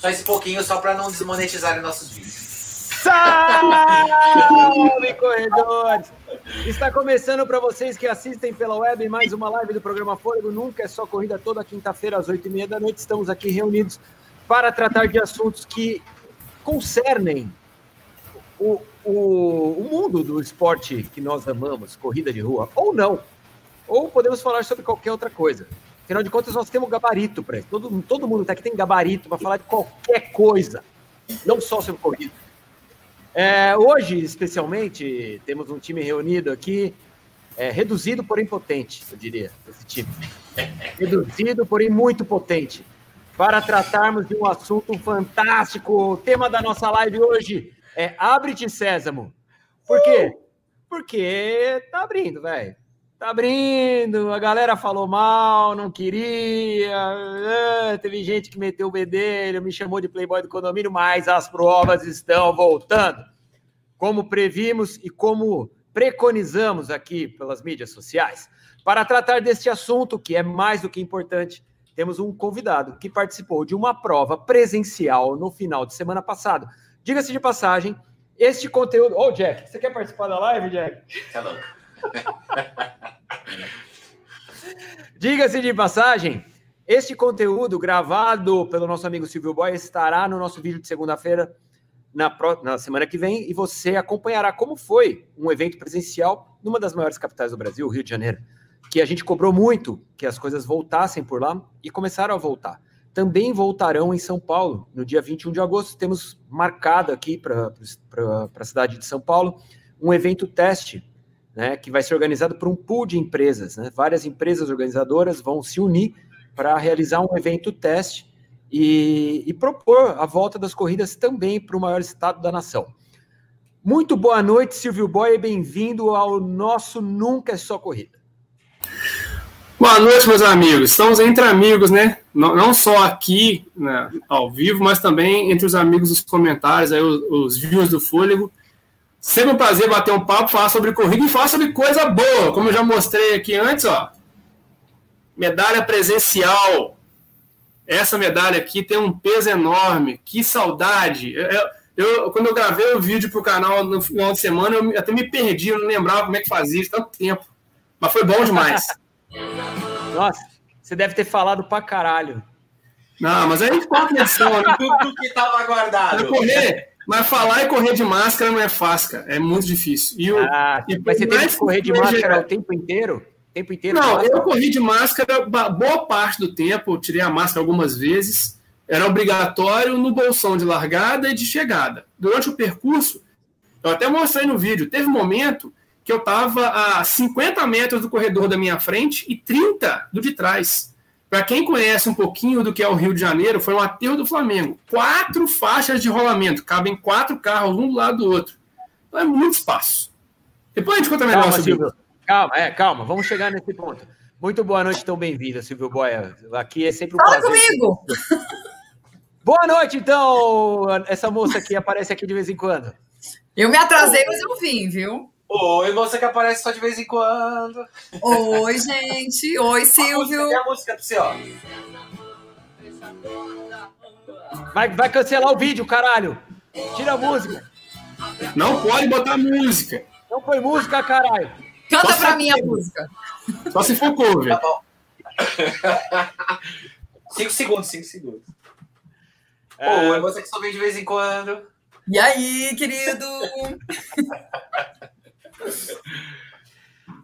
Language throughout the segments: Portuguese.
Só esse pouquinho, só para não desmonetizarem nossos vídeos. Salve, corredores! Está começando para vocês que assistem pela web mais uma live do programa Fôlego. Nunca é só corrida toda quinta-feira às oito e meia da noite. Estamos aqui reunidos para tratar de assuntos que concernem o, o, o mundo do esporte que nós amamos, corrida de rua, ou não. Ou podemos falar sobre qualquer outra coisa. Afinal de contas, nós temos gabarito para isso. Todo, todo mundo tá aqui tem gabarito para falar de qualquer coisa, não só sobre corrida. É, hoje, especialmente, temos um time reunido aqui, é, reduzido, porém potente, eu diria, esse time. Reduzido, porém muito potente, para tratarmos de um assunto fantástico. O tema da nossa live hoje é Abre-te, Sésamo. Por quê? Porque tá abrindo, velho. Tá abrindo, a galera falou mal, não queria. Ah, teve gente que meteu o bedelho, me chamou de playboy do condomínio, mas as provas estão voltando. Como previmos e como preconizamos aqui pelas mídias sociais. Para tratar deste assunto, que é mais do que importante, temos um convidado que participou de uma prova presencial no final de semana passado. Diga-se de passagem, este conteúdo. Ô, oh, Jack, você quer participar da live, Jack? Tá louco. Diga-se de passagem, este conteúdo gravado pelo nosso amigo Silvio Boy estará no nosso vídeo de segunda-feira, na, na semana que vem, e você acompanhará como foi um evento presencial numa das maiores capitais do Brasil, Rio de Janeiro, que a gente cobrou muito que as coisas voltassem por lá e começaram a voltar. Também voltarão em São Paulo, no dia 21 de agosto. Temos marcado aqui para a cidade de São Paulo um evento teste né, que vai ser organizado por um pool de empresas. Né? Várias empresas organizadoras vão se unir para realizar um evento teste e, e, propor a volta das corridas também para o maior estado da nação. Muito boa noite, Silvio Boy, e bem-vindo ao nosso Nunca é Só Corrida. Boa noite, meus amigos. Estamos entre amigos, né? Não, não só aqui né, ao vivo, mas também entre os amigos dos comentários, aí, os, os do Fôlego. Sempre um prazer bater um papo, falar sobre corrida e falar sobre coisa boa, como eu já mostrei aqui antes, ó. Medalha presencial. Essa medalha aqui tem um peso enorme. Que saudade. Eu, eu, quando eu gravei o vídeo pro canal no final de semana, eu até me perdi, eu não lembrava como é que fazia isso tanto tempo. Mas foi bom demais. Nossa, você deve ter falado pra caralho. Não, mas aí ficou atenção, né? Tudo que tava guardado. correr, mas falar e correr de máscara não é fácil, cara. É muito difícil. E o, ah, e mas você tem que correr de máscara o tempo inteiro? O tempo inteiro? Não, eu corri de máscara boa parte do tempo. Eu tirei a máscara algumas vezes. Era obrigatório no bolsão de largada e de chegada. Durante o percurso, eu até mostrei no vídeo, teve um momento que eu estava a 50 metros do corredor da minha frente e 30 do de trás. Para quem conhece um pouquinho do que é o Rio de Janeiro, foi um aterro do Flamengo. Quatro faixas de rolamento, cabem quatro carros um do lado do outro. Então é muito espaço. Depois a gente conta melhor calma, sobre Silvio. Calma, é, calma, vamos chegar nesse ponto. Muito boa noite, tão bem-vinda, Silvio Boia. Aqui é sempre um Fala prazer. comigo! Boa noite, então! Essa moça aqui aparece aqui de vez em quando. Eu me atrasei, mas eu vim, viu? Oi, você que aparece só de vez em quando. Oi, gente. Oi, Silvio. A música, a música pra você, ó. Vai, vai cancelar o vídeo, caralho. Tira a música. Não pode botar música. Não põe música, caralho. Canta pra mim a música. Só se for cover. Tá bom. cinco segundos, cinco segundos. É... Oi, você que só vem de vez em quando. E aí, querido?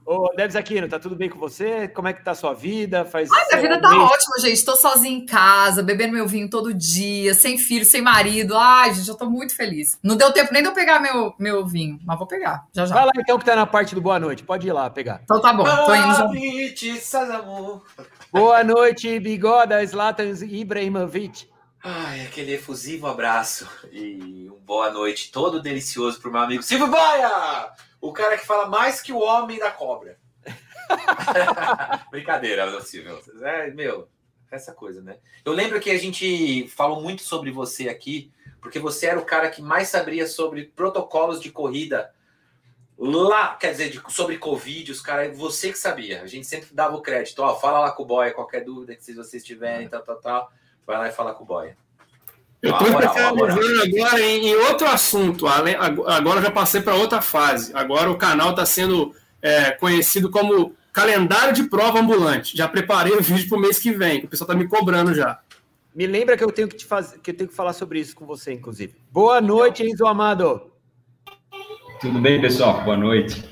Ô, Debs Aquino, tá tudo bem com você? Como é que tá a sua vida? Faz Ai, minha vida tá mês... ótima, gente. Tô sozinha em casa, bebendo meu vinho todo dia, sem filho, sem marido. Ai, gente, eu tô muito feliz. Não deu tempo nem de eu pegar meu, meu vinho, mas vou pegar, já já. Vai lá então que tá na parte do boa noite. Pode ir lá pegar. Então tá bom, tô indo já. Boa noite, bigoda Zlatan Ibrahimovic. Ai, aquele efusivo abraço e um boa noite todo delicioso pro meu amigo Silvio Baia! O cara que fala mais que o homem da cobra. Brincadeira, Silvio. É, meu, essa coisa, né? Eu lembro que a gente falou muito sobre você aqui, porque você era o cara que mais sabia sobre protocolos de corrida lá, quer dizer, de, sobre Covid, os caras, você que sabia. A gente sempre dava o crédito, ó, fala lá com o boy, qualquer dúvida que vocês tiverem, tal, tal, tal, vai lá e fala com o boy. Eu estou especializando agora em, em, outro assunto. Agora já passei para outra fase. Agora o canal está sendo é, conhecido como calendário de prova ambulante. Já preparei o vídeo para o mês que vem, que o pessoal está me cobrando já. Me lembra que eu tenho que te fazer, que eu tenho que falar sobre isso com você, inclusive. Boa noite, Enzo Amado. Tudo bem, pessoal? Boa noite.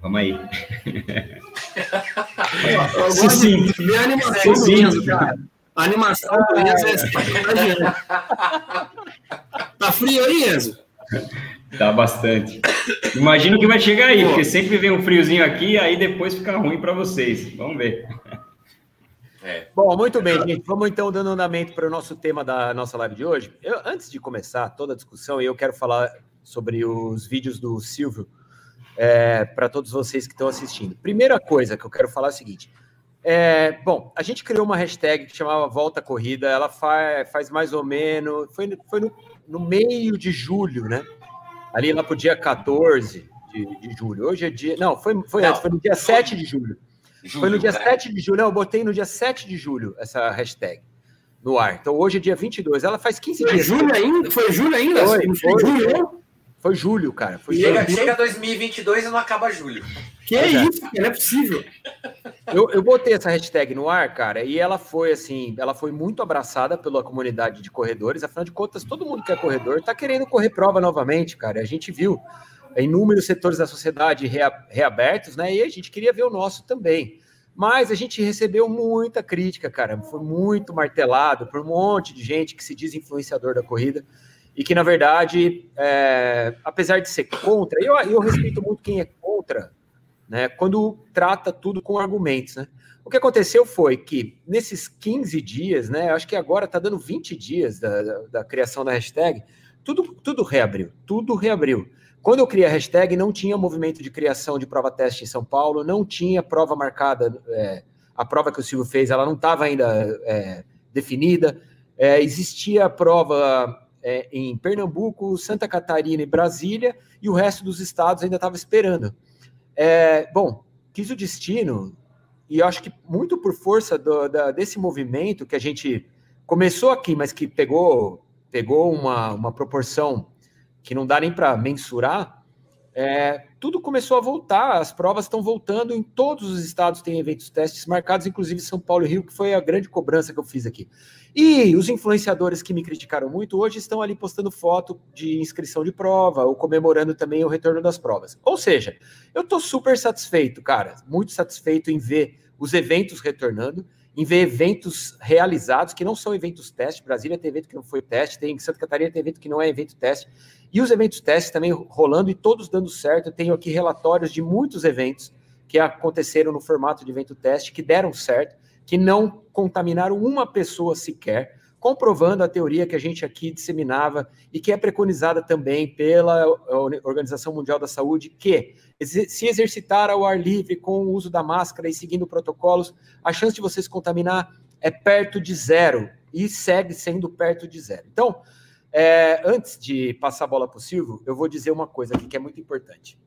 Vamos aí. Se sim. Vê a animação Enzo, cara. A animação do Enzo é Tá frio aí, Enzo? Tá bastante. Imagino que vai chegar aí, porque sempre vem um friozinho aqui, aí depois fica ruim para vocês. Vamos ver. É. Bom, muito bem, gente. Vamos então dando andamento para o nosso tema da nossa live de hoje. Eu, antes de começar toda a discussão, eu quero falar sobre os vídeos do Silvio é, para todos vocês que estão assistindo. Primeira coisa que eu quero falar é o seguinte. É, bom, a gente criou uma hashtag que chamava Volta Corrida. Ela faz, faz mais ou menos. Foi, foi no, no meio de julho, né? Ali lá para o dia 14 de, de, julho. Hoje é dia. Não, foi, foi não. antes, foi no dia 7 de julho. julho foi no dia cara. 7 de julho. Não, eu botei no dia 7 de julho essa hashtag no ar. Então hoje é dia 22. Ela faz 15 foi dias. Julho ainda? Foi julho ainda? Foi, foi, foi julho. Foi julho, cara. Foi chega, julho. chega 2022 e não acaba julho. Que é isso, não é possível. Eu, eu botei essa hashtag no ar, cara, e ela foi assim, ela foi muito abraçada pela comunidade de corredores. Afinal de contas, todo mundo que é corredor tá querendo correr prova novamente, cara. A gente viu inúmeros setores da sociedade reabertos, né? E a gente queria ver o nosso também. Mas a gente recebeu muita crítica, cara. Foi muito martelado por um monte de gente que se diz influenciador da corrida e que, na verdade, é, apesar de ser contra, eu, eu respeito muito quem é contra, né, quando trata tudo com argumentos. Né? O que aconteceu foi que, nesses 15 dias, né, acho que agora está dando 20 dias da, da, da, criação da hashtag, tudo, tudo reabriu, tudo reabriu. Quando eu criei a hashtag, não tinha movimento de criação de prova-teste em São Paulo, não tinha prova marcada, é, a prova que o Silvio fez, ela não estava ainda é, definida, é, existia a prova é, em Pernambuco, Santa Catarina e Brasília, e o resto dos estados ainda estava esperando. É, bom, quis o destino, e acho que muito por força do, da, desse movimento que a gente começou aqui, mas que pegou, pegou uma, uma proporção que não dá nem para mensurar, é, tudo começou a voltar, as provas estão voltando em todos os estados, tem eventos testes marcados, inclusive São Paulo e Rio, que foi a grande cobrança que eu fiz aqui. E os influenciadores que me criticaram muito hoje estão ali postando foto de inscrição de prova ou comemorando também o retorno das provas. Ou seja, eu estou super satisfeito, cara, muito satisfeito em ver os eventos retornando, em ver eventos realizados, que não são eventos teste. Brasília tem evento que não foi teste, tem Santa Catarina tem evento que não é evento teste. E os eventos testes também rolando e todos dando certo. Eu tenho aqui relatórios de muitos eventos que aconteceram no formato de evento teste, que deram certo, que não contaminaram uma pessoa sequer, comprovando a teoria que a gente aqui disseminava e que é preconizada também pela Organização Mundial da Saúde, que se exercitar ao ar livre com o uso da máscara e seguindo protocolos, a chance de você se contaminar é perto de zero e segue sendo perto de zero. Então, é, antes de passar a bola para o Silvio, eu vou dizer uma coisa aqui que é muito importante.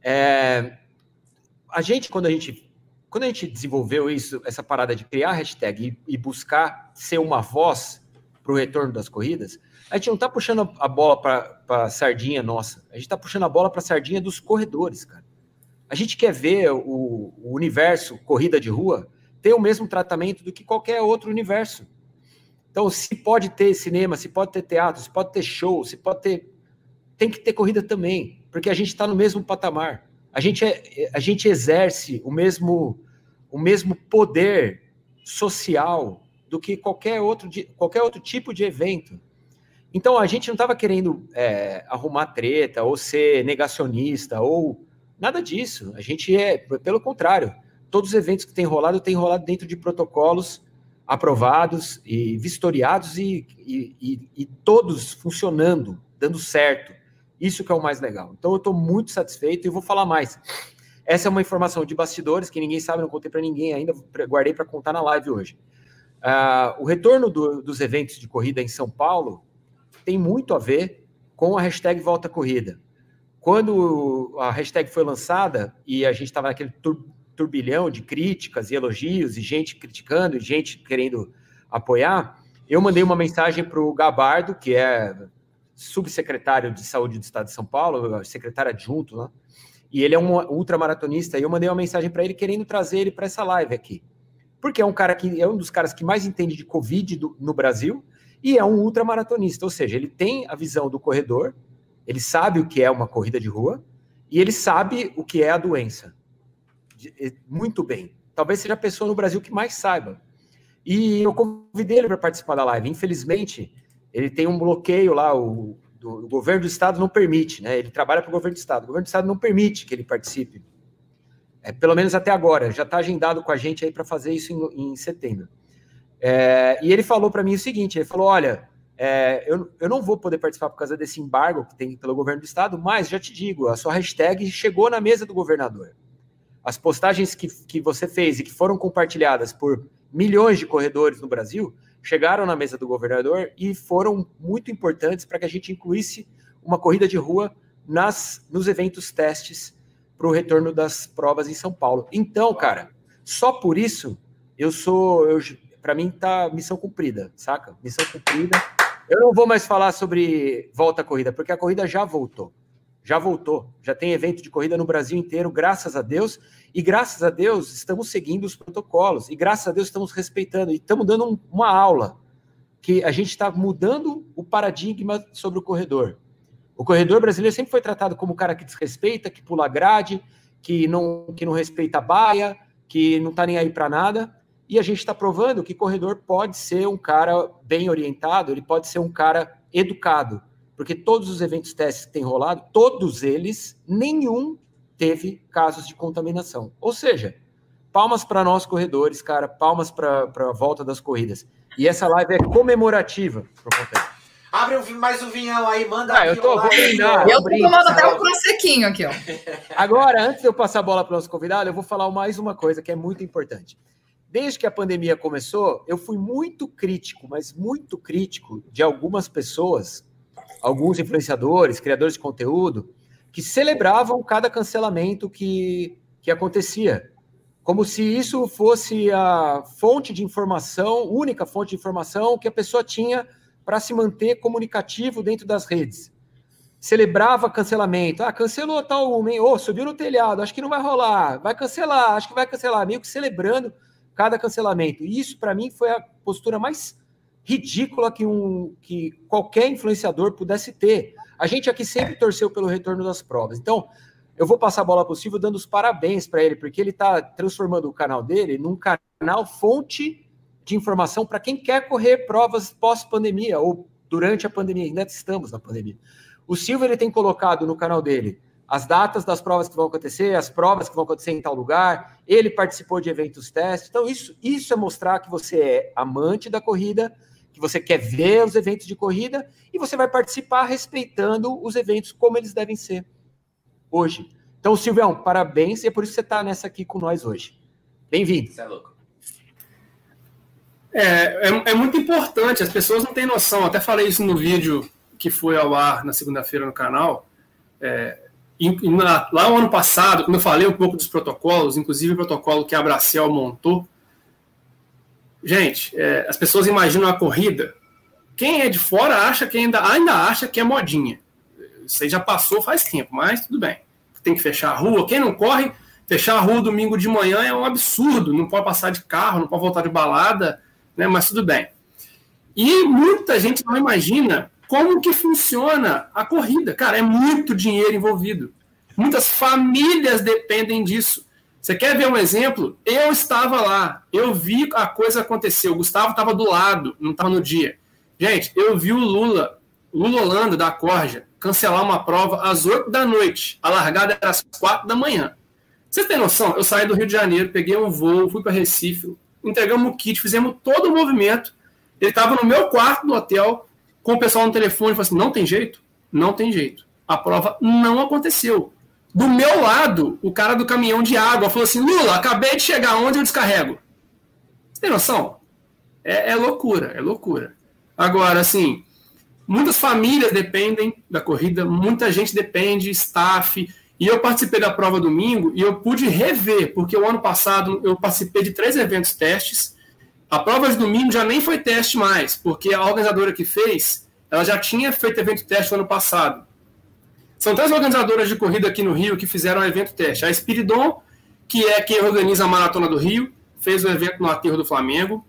É, a gente, quando a gente, quando a gente desenvolveu isso, essa parada de criar hashtag e, e buscar ser uma voz para o retorno das corridas, a gente não está puxando a bola para a sardinha nossa, a gente está puxando a bola para a sardinha dos corredores, cara. A gente quer ver o, o universo corrida de rua ter o mesmo tratamento do que qualquer outro universo. Então, se pode ter cinema, se pode ter teatro, se pode ter show, se pode ter. Tem que ter corrida também, porque a gente está no mesmo patamar. A gente, é, a gente exerce o mesmo, o mesmo poder social do que qualquer outro, qualquer outro tipo de evento. Então, a gente não estava querendo é, arrumar treta ou ser negacionista ou nada disso. A gente é, pelo contrário, todos os eventos que têm rolado têm rolado dentro de protocolos aprovados e vistoriados e, e, e, e, todos funcionando, dando certo. Isso que é o mais legal. Então eu estou muito satisfeito e vou falar mais. Essa é uma informação de bastidores que ninguém sabe, não contei para ninguém ainda, guardei para contar na live hoje. Uh, o retorno do, dos eventos de corrida em São Paulo tem muito a ver com a hashtag Volta Corrida. Quando a hashtag foi lançada e a gente estava naquele tur turbilhão de críticas e elogios, e gente criticando, e gente querendo apoiar, Eu mandei uma mensagem para o Gabardo, que é subsecretário de saúde do Estado de São Paulo, secretário adjunto lá, e ele é um ultramaratonista, e eu mandei uma mensagem para ele querendo trazer ele para essa live aqui. Porque é um cara que é um dos caras que mais entende de Covid do, no Brasil e é um ultramaratonista, ou seja, ele tem a visão do corredor, ele sabe o que é uma corrida de rua e ele sabe o que é a doença. Muito bem. Talvez seja a pessoa no Brasil que mais saiba. E eu convidei ele para participar da live. Infelizmente, ele tem um bloqueio lá, o, do, o governo do estado não permite, né? Ele trabalha para o governo do estado. O governo do estado não permite que ele participe. É, pelo menos até agora. Já está agendado com a gente aí para fazer isso em, em setembro. É, e ele falou para mim o seguinte: ele falou, olha, é, eu, eu não vou poder participar por causa desse embargo que tem pelo governo do estado, mas já te digo, a sua hashtag chegou na mesa do governador. As postagens que, que você fez e que foram compartilhadas por milhões de corredores no Brasil chegaram na mesa do governador e foram muito importantes para que a gente incluísse uma corrida de rua nas, nos eventos testes para o retorno das provas em São Paulo. Então, cara, só por isso eu sou, para mim tá missão cumprida, saca? Missão cumprida. Eu não vou mais falar sobre volta à corrida, porque a corrida já voltou. Já voltou. Já tem evento de corrida no Brasil inteiro, graças a Deus. E graças a Deus estamos seguindo os protocolos. E graças a Deus estamos respeitando. E estamos dando um, uma aula que a gente está mudando o paradigma sobre o corredor. O corredor brasileiro sempre foi tratado como o cara que desrespeita, que pula grade, que não, que não respeita a baia, que não está nem aí para nada. E a gente está provando que corredor pode ser um cara bem orientado, ele pode ser um cara educado, porque todos os eventos testes que têm rolado, todos eles, nenhum teve casos de contaminação. Ou seja, palmas para nós corredores, cara, palmas para a volta das corridas. E essa live é comemorativa Abre um, mais um vinhão aí, manda ah, eu tô, vou brindar, Eu tô tomando até um prossequinho aqui, ó. Agora, antes de eu passar a bola para o nosso convidado, eu vou falar mais uma coisa que é muito importante desde que a pandemia começou, eu fui muito crítico, mas muito crítico de algumas pessoas, alguns influenciadores, criadores de conteúdo, que celebravam cada cancelamento que, que acontecia. Como se isso fosse a fonte de informação, única fonte de informação que a pessoa tinha para se manter comunicativo dentro das redes. Celebrava cancelamento. Ah, cancelou tal homem, oh, subiu no telhado, acho que não vai rolar, vai cancelar, acho que vai cancelar, meio que celebrando cada cancelamento. Isso, para mim, foi a postura mais ridícula que, um, que qualquer influenciador pudesse ter. A gente aqui sempre torceu pelo retorno das provas. Então, eu vou passar a bola para o Silvio dando os parabéns para ele, porque ele está transformando o canal dele num canal fonte de informação para quem quer correr provas pós-pandemia ou durante a pandemia. Ainda estamos na pandemia. O Silvio ele tem colocado no canal dele as datas das provas que vão acontecer, as provas que vão acontecer em tal lugar, ele participou de eventos testes. Então, isso, isso é mostrar que você é amante da corrida, que você quer ver os eventos de corrida e você vai participar respeitando os eventos como eles devem ser hoje. Então, Silvião, parabéns, e é por isso que você está nessa aqui com nós hoje. Bem-vindo. Você é louco. É, é, é, muito importante, as pessoas não têm noção, até falei isso no vídeo que foi ao ar na segunda-feira no canal. É, na, lá no ano passado, quando eu falei um pouco dos protocolos, inclusive o protocolo que a Bracel montou, gente, é, as pessoas imaginam a corrida. Quem é de fora acha que ainda, ainda acha que é modinha. Isso aí já passou faz tempo, mas tudo bem. Tem que fechar a rua. Quem não corre, fechar a rua domingo de manhã é um absurdo. Não pode passar de carro, não pode voltar de balada, né? mas tudo bem. E muita gente não imagina como que funciona a corrida. Cara, é muito dinheiro envolvido. Muitas famílias dependem disso. Você quer ver um exemplo? Eu estava lá, eu vi a coisa acontecer. O Gustavo estava do lado, não estava no dia. Gente, eu vi o Lula, Lula Holanda da Corja, cancelar uma prova às 8 da noite. A largada era às 4 da manhã. Vocês têm noção? Eu saí do Rio de Janeiro, peguei um voo, fui para Recife, entregamos o kit, fizemos todo o movimento. Ele estava no meu quarto no hotel, com o pessoal no telefone, falou assim: não tem jeito? Não tem jeito. A prova não aconteceu. Do meu lado, o cara do caminhão de água falou assim: Lula, acabei de chegar, onde eu descarrego? Você tem noção? É, é loucura, é loucura. Agora, assim, muitas famílias dependem da corrida, muita gente depende, staff. E eu participei da prova domingo e eu pude rever, porque o ano passado eu participei de três eventos testes A prova de domingo já nem foi teste mais, porque a organizadora que fez, ela já tinha feito evento teste no ano passado. São três organizadoras de corrida aqui no Rio que fizeram o evento teste. A Espiridon, que é quem organiza a Maratona do Rio, fez o evento no Aterro do Flamengo.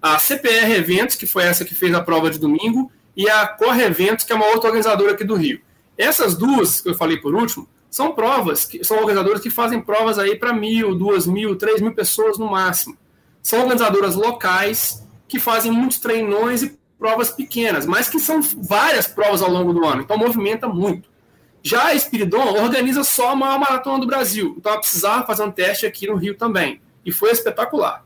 A CPR Eventos, que foi essa que fez a prova de domingo, e a Corre Eventos, que é uma outra organizadora aqui do Rio. Essas duas, que eu falei por último, são provas, que são organizadoras que fazem provas aí para mil, duas mil, três mil pessoas no máximo. São organizadoras locais que fazem muitos treinões e provas pequenas, mas que são várias provas ao longo do ano, então movimenta muito. Já a Espiridon organiza só a maior maratona do Brasil, então ela precisava fazer um teste aqui no Rio também, e foi espetacular.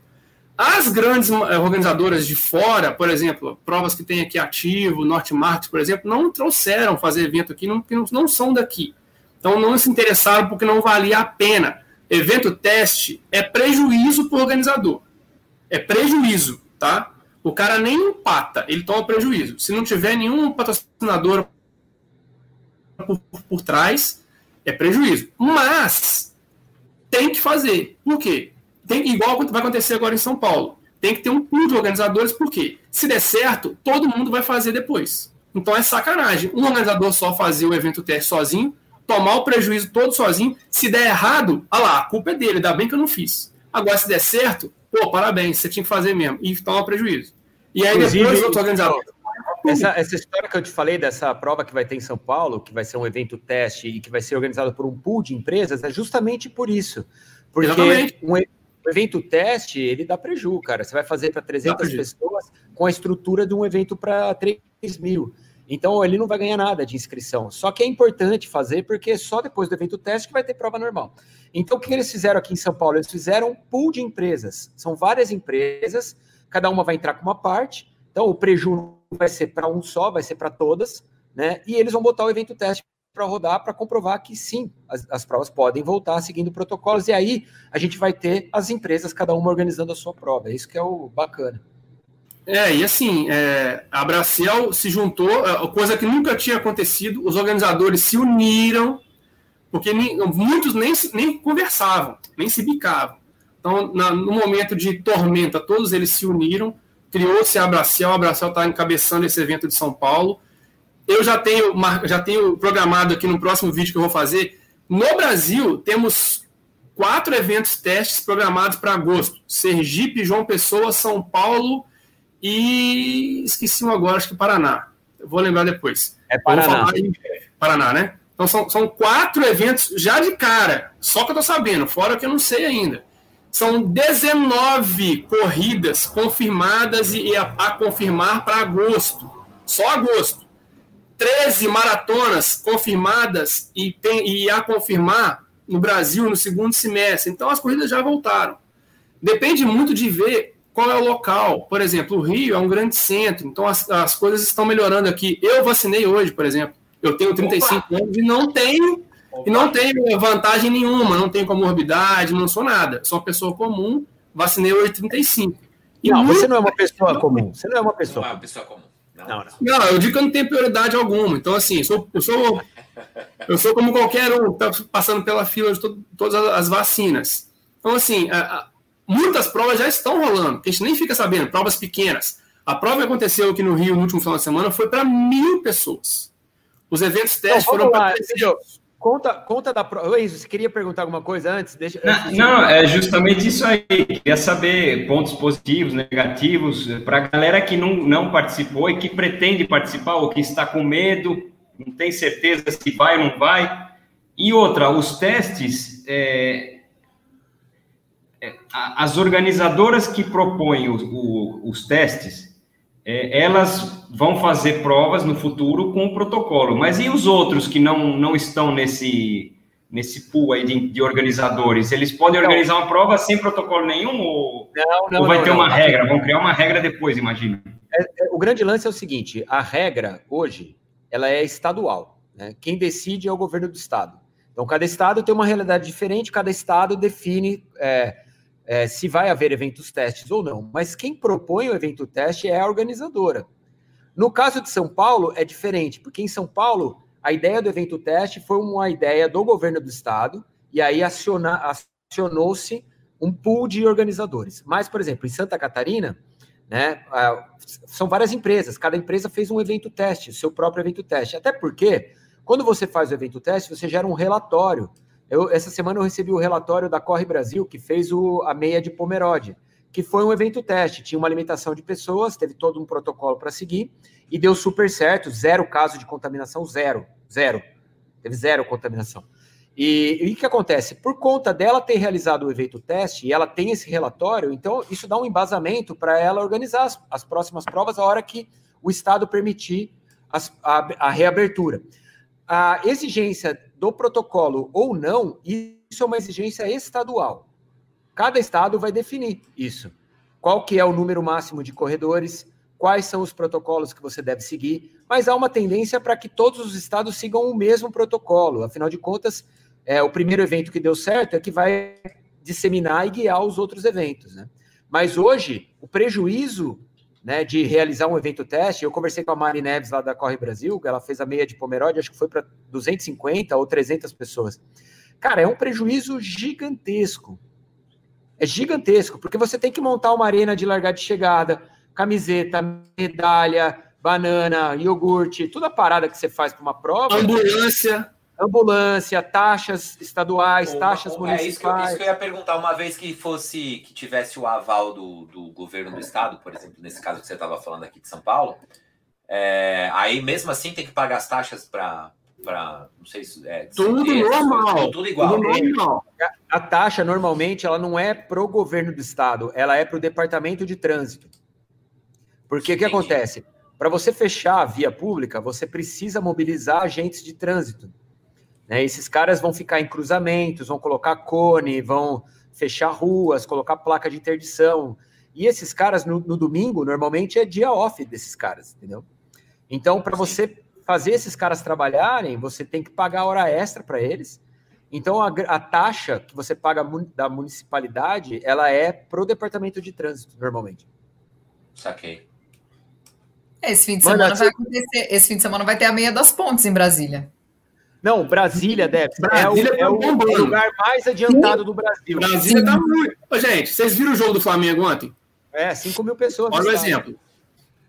As grandes eh, organizadoras de fora, por exemplo, provas que tem aqui ativo, Norte por exemplo, não trouxeram fazer evento aqui, não, não são daqui. Então não se interessaram porque não valia a pena. Evento teste é prejuízo para o organizador. É prejuízo, tá? O cara nem empata, ele toma prejuízo. Se não tiver nenhum patrocinador por, por trás, é prejuízo. Mas tem que fazer. Por quê? Tem, igual vai acontecer agora em São Paulo. Tem que ter um pool de organizadores, porque se der certo, todo mundo vai fazer depois. Então é sacanagem. Um organizador só fazer o evento teste sozinho, tomar o prejuízo todo sozinho. Se der errado, ah lá, a culpa é dele, ainda bem que eu não fiz. Agora, se der certo, pô, parabéns, você tinha que fazer mesmo. E toma prejuízo. E aí Inclusive, depois outro organizador. Essa, essa história que eu te falei dessa prova que vai ter em São Paulo, que vai ser um evento teste e que vai ser organizado por um pool de empresas, é justamente por isso. Porque um, o evento teste, ele dá prejuízo, cara. Você vai fazer para 300 pessoas com a estrutura de um evento para 3 mil. Então, ele não vai ganhar nada de inscrição. Só que é importante fazer, porque só depois do evento teste que vai ter prova normal. Então, o que eles fizeram aqui em São Paulo? Eles fizeram um pool de empresas. São várias empresas, cada uma vai entrar com uma parte. Então, o prejuízo vai ser para um só, vai ser para todas, né? E eles vão botar o evento teste para rodar para comprovar que sim, as, as, provas podem voltar seguindo protocolos, e aí a gente vai ter as empresas, cada uma organizando a sua prova. É isso que é o bacana. É, e assim, é, a Bracel se juntou, é, coisa que nunca tinha acontecido, os organizadores se uniram, porque nem, muitos nem, nem conversavam, nem se bicavam. Então, na, no momento de tormenta, todos eles se uniram, criou-se a Bracel, a Bracel está encabeçando esse evento de São Paulo, eu já tenho, já tenho programado aqui no próximo vídeo que eu vou fazer. No Brasil, temos quatro eventos testes programados para agosto: Sergipe, João Pessoa, São Paulo e esqueci um agora, acho que Paraná. Eu vou lembrar depois. É Paraná. Paraná, né? Então são, são quatro eventos já de cara, só que eu tô sabendo, fora que eu não sei ainda. São 19 corridas confirmadas e a, a confirmar para agosto. Só agosto. 13 maratonas confirmadas e, tem, e a confirmar no Brasil no segundo semestre. Então as corridas já voltaram. Depende muito de ver qual é o local. Por exemplo, o Rio é um grande centro, então as, as coisas estão melhorando aqui. Eu vacinei hoje, por exemplo. Eu tenho 35 Opa. anos e não tenho e não tenho vantagem nenhuma, não tenho comorbidade, não sou nada. Sou uma pessoa comum, vacinei hoje 35. E não, você não é uma pessoa comum. Você não é uma pessoa. Não é uma pessoa comum. Não, não. não, eu digo que eu não tenho prioridade alguma. Então, assim, eu sou, eu sou, eu sou como qualquer um está passando pela fila de to, todas as vacinas. Então, assim, a, a, muitas provas já estão rolando, que a gente nem fica sabendo, provas pequenas. A prova que aconteceu aqui no Rio no último final de semana foi para mil pessoas. Os eventos testes foram para Conta, conta da prova. Você queria perguntar alguma coisa antes? Deixa, não, não, é justamente isso aí. Queria saber pontos positivos, negativos, para a galera que não, não participou e que pretende participar ou que está com medo, não tem certeza se vai ou não vai. E outra, os testes, é, é, as organizadoras que propõem o, o, os testes, é, elas vão fazer provas no futuro com o protocolo. Mas e os outros que não, não estão nesse, nesse pool aí de, de organizadores? Eles podem organizar uma prova sem protocolo nenhum? Ou, não, não, ou vai não, ter uma regra? Vão criar uma regra depois, imagina. É, é, o grande lance é o seguinte: a regra hoje ela é estadual. Né? Quem decide é o governo do estado. Então, cada estado tem uma realidade diferente, cada estado define. É, se vai haver eventos testes ou não. Mas quem propõe o evento teste é a organizadora. No caso de São Paulo, é diferente, porque em São Paulo, a ideia do evento teste foi uma ideia do governo do estado, e aí acionou-se um pool de organizadores. Mas, por exemplo, em Santa Catarina, Né? São várias empresas, cada empresa fez um evento teste, seu próprio evento teste. Até porque, quando você faz o evento teste, você gera um relatório. Eu, essa semana eu recebi o relatório da Corre Brasil, que fez o, a meia de Pomerode, que foi um evento teste. Tinha uma alimentação de pessoas, teve todo um protocolo para seguir, e deu super certo, zero caso de contaminação, zero, zero. Teve zero contaminação. E, e o que acontece? Por conta dela ter realizado o evento teste e ela tem esse relatório, então isso dá um embasamento para ela organizar as, as, próximas provas a hora que o Estado permitir as, a, a reabertura. A exigência do protocolo ou não, isso é uma exigência estadual. Cada estado vai definir isso. Qual que é o número máximo de corredores, quais são os protocolos que você deve seguir, mas há uma tendência para que todos os estados sigam o mesmo protocolo. Afinal de contas, é, o primeiro evento que deu certo é que vai disseminar e guiar os outros eventos. Né? Mas hoje, o prejuízo né, de realizar um evento teste, eu conversei com a Mari Neves lá da Corre Brasil, ela fez a meia de Pomerode, acho que foi para 250 ou 300 pessoas. Cara, é um prejuízo gigantesco. É gigantesco, porque você tem que montar uma arena de largada de chegada, camiseta, medalha, banana, iogurte, toda a parada que você faz para uma prova. Ambulância ambulância, taxas estaduais, taxas é municipais. Isso que, eu, isso que, eu, ia perguntar, uma vez que fosse que tivesse o aval do, do governo do estado, por exemplo, nesse caso que você estava falando aqui de São Paulo, é, aí mesmo assim tem que pagar as taxas para para não sei se é tudo normal, tudo, tudo igual. Tudo normal. A, a taxa normalmente ela não é para o governo do estado, ela é para o departamento de trânsito. Porque o que acontece? Para você fechar a via pública, você precisa mobilizar agentes de trânsito. Né? Esses caras vão ficar em cruzamentos, vão colocar cone, vão fechar ruas, colocar placa de interdição. E esses caras, no, no domingo, normalmente é dia off desses caras, entendeu? Então, para você fazer esses caras trabalharem, você tem que pagar hora extra para eles. Então, a, a, taxa que você paga da municipalidade, ela é pro departamento de trânsito, normalmente. Saquei. Esse fim de semana vai acontecer. Esse fim de semana vai ter a meia das pontes em Brasília. Não, Brasília, deve. Brasília é, o, tá é o, lugar mais adiantado do Brasil. Brasília tá muito. Ô, gente, vocês viram o jogo do Flamengo ontem? É, 5 mil pessoas. Olha o exemplo.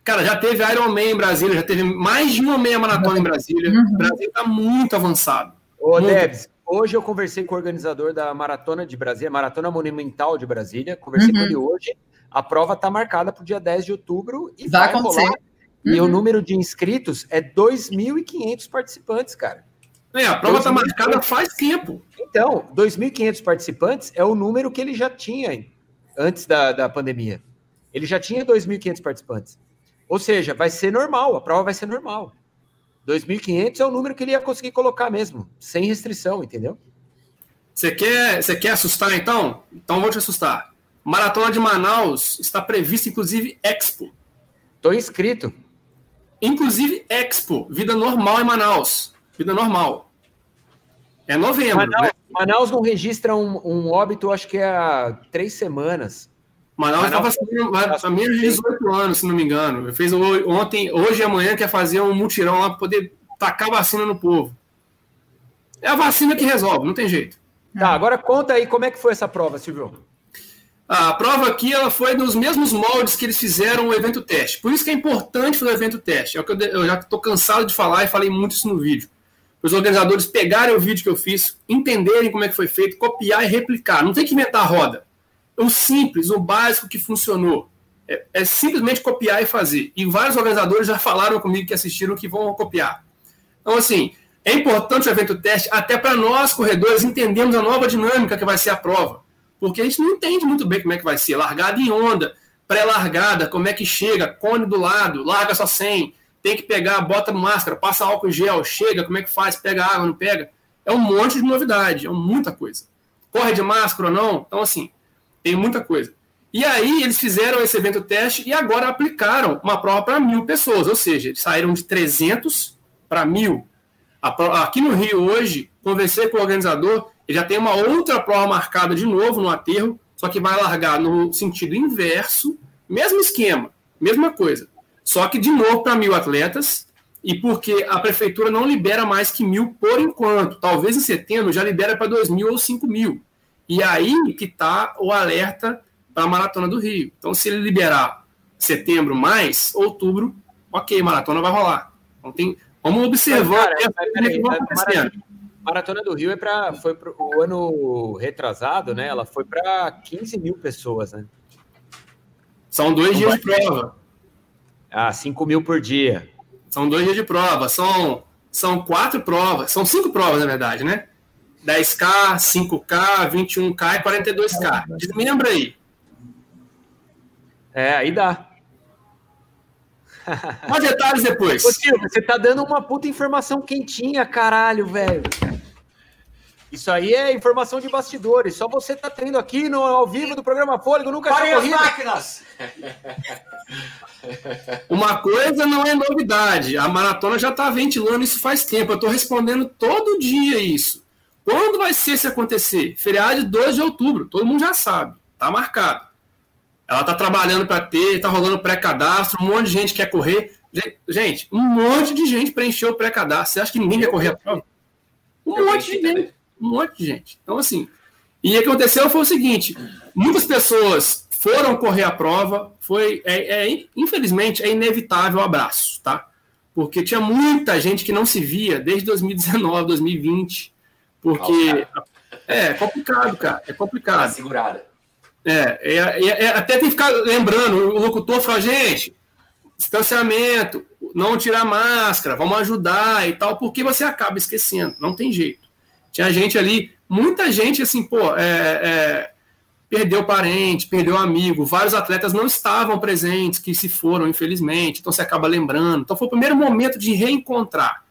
Cara, já teve Iron Man em Brasília, já teve mais de uma meia maratona em Brasília. Uhum. O Brasil tá muito avançado. Ô, muito. Debs, hoje eu conversei com o organizador da Maratona de Brasília, Maratona Monumental de Brasília. Conversei uhum. com ele hoje. A prova tá marcada para o dia 10 de outubro e vai, vai acontecer. Rolar. Uhum. E o uhum. número de inscritos é 2.500 participantes, cara. É, a prova está marcada faz tempo. Então, 2.500 participantes é o número que ele já tinha antes da, da pandemia. Ele já tinha 2.500 participantes. Ou seja, vai ser normal, a prova vai ser normal. 2.500 é o número que ele ia conseguir colocar mesmo, sem restrição, entendeu? Você quer, você quer assustar então? Então vou te assustar. Maratona de Manaus está prevista, inclusive, Expo. Estou inscrito. Inclusive, Expo, vida normal em Manaus vida normal. É novembro. Manaus, né? Manaus não registra um, um, óbito, acho que é há três semanas. Manaus estava há menos de 18 anos, se não me engano. Fez ontem, hoje e amanhã quer fazer um mutirão lá para poder tacar vacina no povo. É a vacina que resolve, não tem jeito. Tá, agora conta aí como é que foi essa prova, Silvio. A prova aqui ela foi nos mesmos moldes que eles fizeram o evento teste. Por isso que é importante fazer o evento teste. É o que eu, eu já estou cansado de falar e falei muito isso no vídeo os organizadores pegarem o vídeo que eu fiz, entenderem como é que foi feito, copiar e replicar. Não tem que inventar a roda. É o simples, o básico que funcionou. É, é, simplesmente copiar e fazer. E vários organizadores já falaram comigo que assistiram que vão copiar. Então, assim, é importante o evento teste até para nós, corredores, entendermos a nova dinâmica que vai ser a prova. Porque a gente não entende muito bem como é que vai ser. Largada em onda, pré-largada, como é que chega, cone do lado, larga só 100, tem que pegar, bota máscara, passa álcool gel, chega, como é que faz? Pega água, não pega? É um monte de novidade, é muita coisa. Corre de máscara ou não? Então, assim, tem muita coisa. E aí eles fizeram esse evento teste e agora aplicaram uma prova para mil pessoas, ou seja, eles saíram de 300 para mil. Aqui no Rio hoje, conversei com o organizador, ele já tem uma outra prova marcada de novo no aterro, só que vai largar no sentido inverso, mesmo esquema, mesma coisa. Só que, de novo, para mil atletas, e porque a prefeitura não libera mais que mil por enquanto. Talvez em setembro já libera para dois mil ou cinco mil. E aí que está o alerta para a Maratona do Rio. Então, se ele liberar setembro mais, outubro, ok, maratona vai rolar. Então tem, vamos observar. Mas, cara, peraí, Maratona do Rio é para foi pro, o ano retrasado, né? Ela foi para 15 mil pessoas, né? São dois dias de prova. Ah, 5 mil por dia. São dois dias de prova. São, são quatro provas. São cinco provas, na verdade, né? 10K, 5K, 21K e 42K. Desmembra aí. É, aí dá. Mais detalhes depois. Ô, Silvio, você tá dando uma puta informação quentinha, caralho, velho. Isso aí é informação de bastidores. Só você tá tendo aqui no ao vivo do programa Fôlego, nunca Parem as máquinas! Uma coisa não é novidade. A maratona já tá ventilando isso faz tempo. Eu tô respondendo todo dia isso. Quando vai ser se acontecer? Feriado de 2 de outubro. Todo mundo já sabe. Tá marcado. Ela tá trabalhando para ter, tá rolando pré-cadastro, um monte de gente quer correr. Gente, um monte de gente preencheu o pré-cadastro. Você acha que ninguém quer correr a prova? Um monte de gente. Um monte de gente. Então, assim. E o que aconteceu foi o seguinte: muitas pessoas foram correr a prova. Foi, é, é, infelizmente, é inevitável o abraço, tá? Porque tinha muita gente que não se via desde 2019, 2020. Porque é, é complicado, cara. É complicado. Tá segurada. É, é, é, é, até tem que ficar lembrando, o locutor fala, gente, distanciamento, não tirar máscara, vamos ajudar e tal, porque você acaba esquecendo, não tem jeito. Tinha gente ali, muita gente assim, pô, é, é, perdeu parente, perdeu amigo, vários atletas não estavam presentes, que se foram, infelizmente, então você acaba lembrando. Então foi o primeiro momento de reencontrar.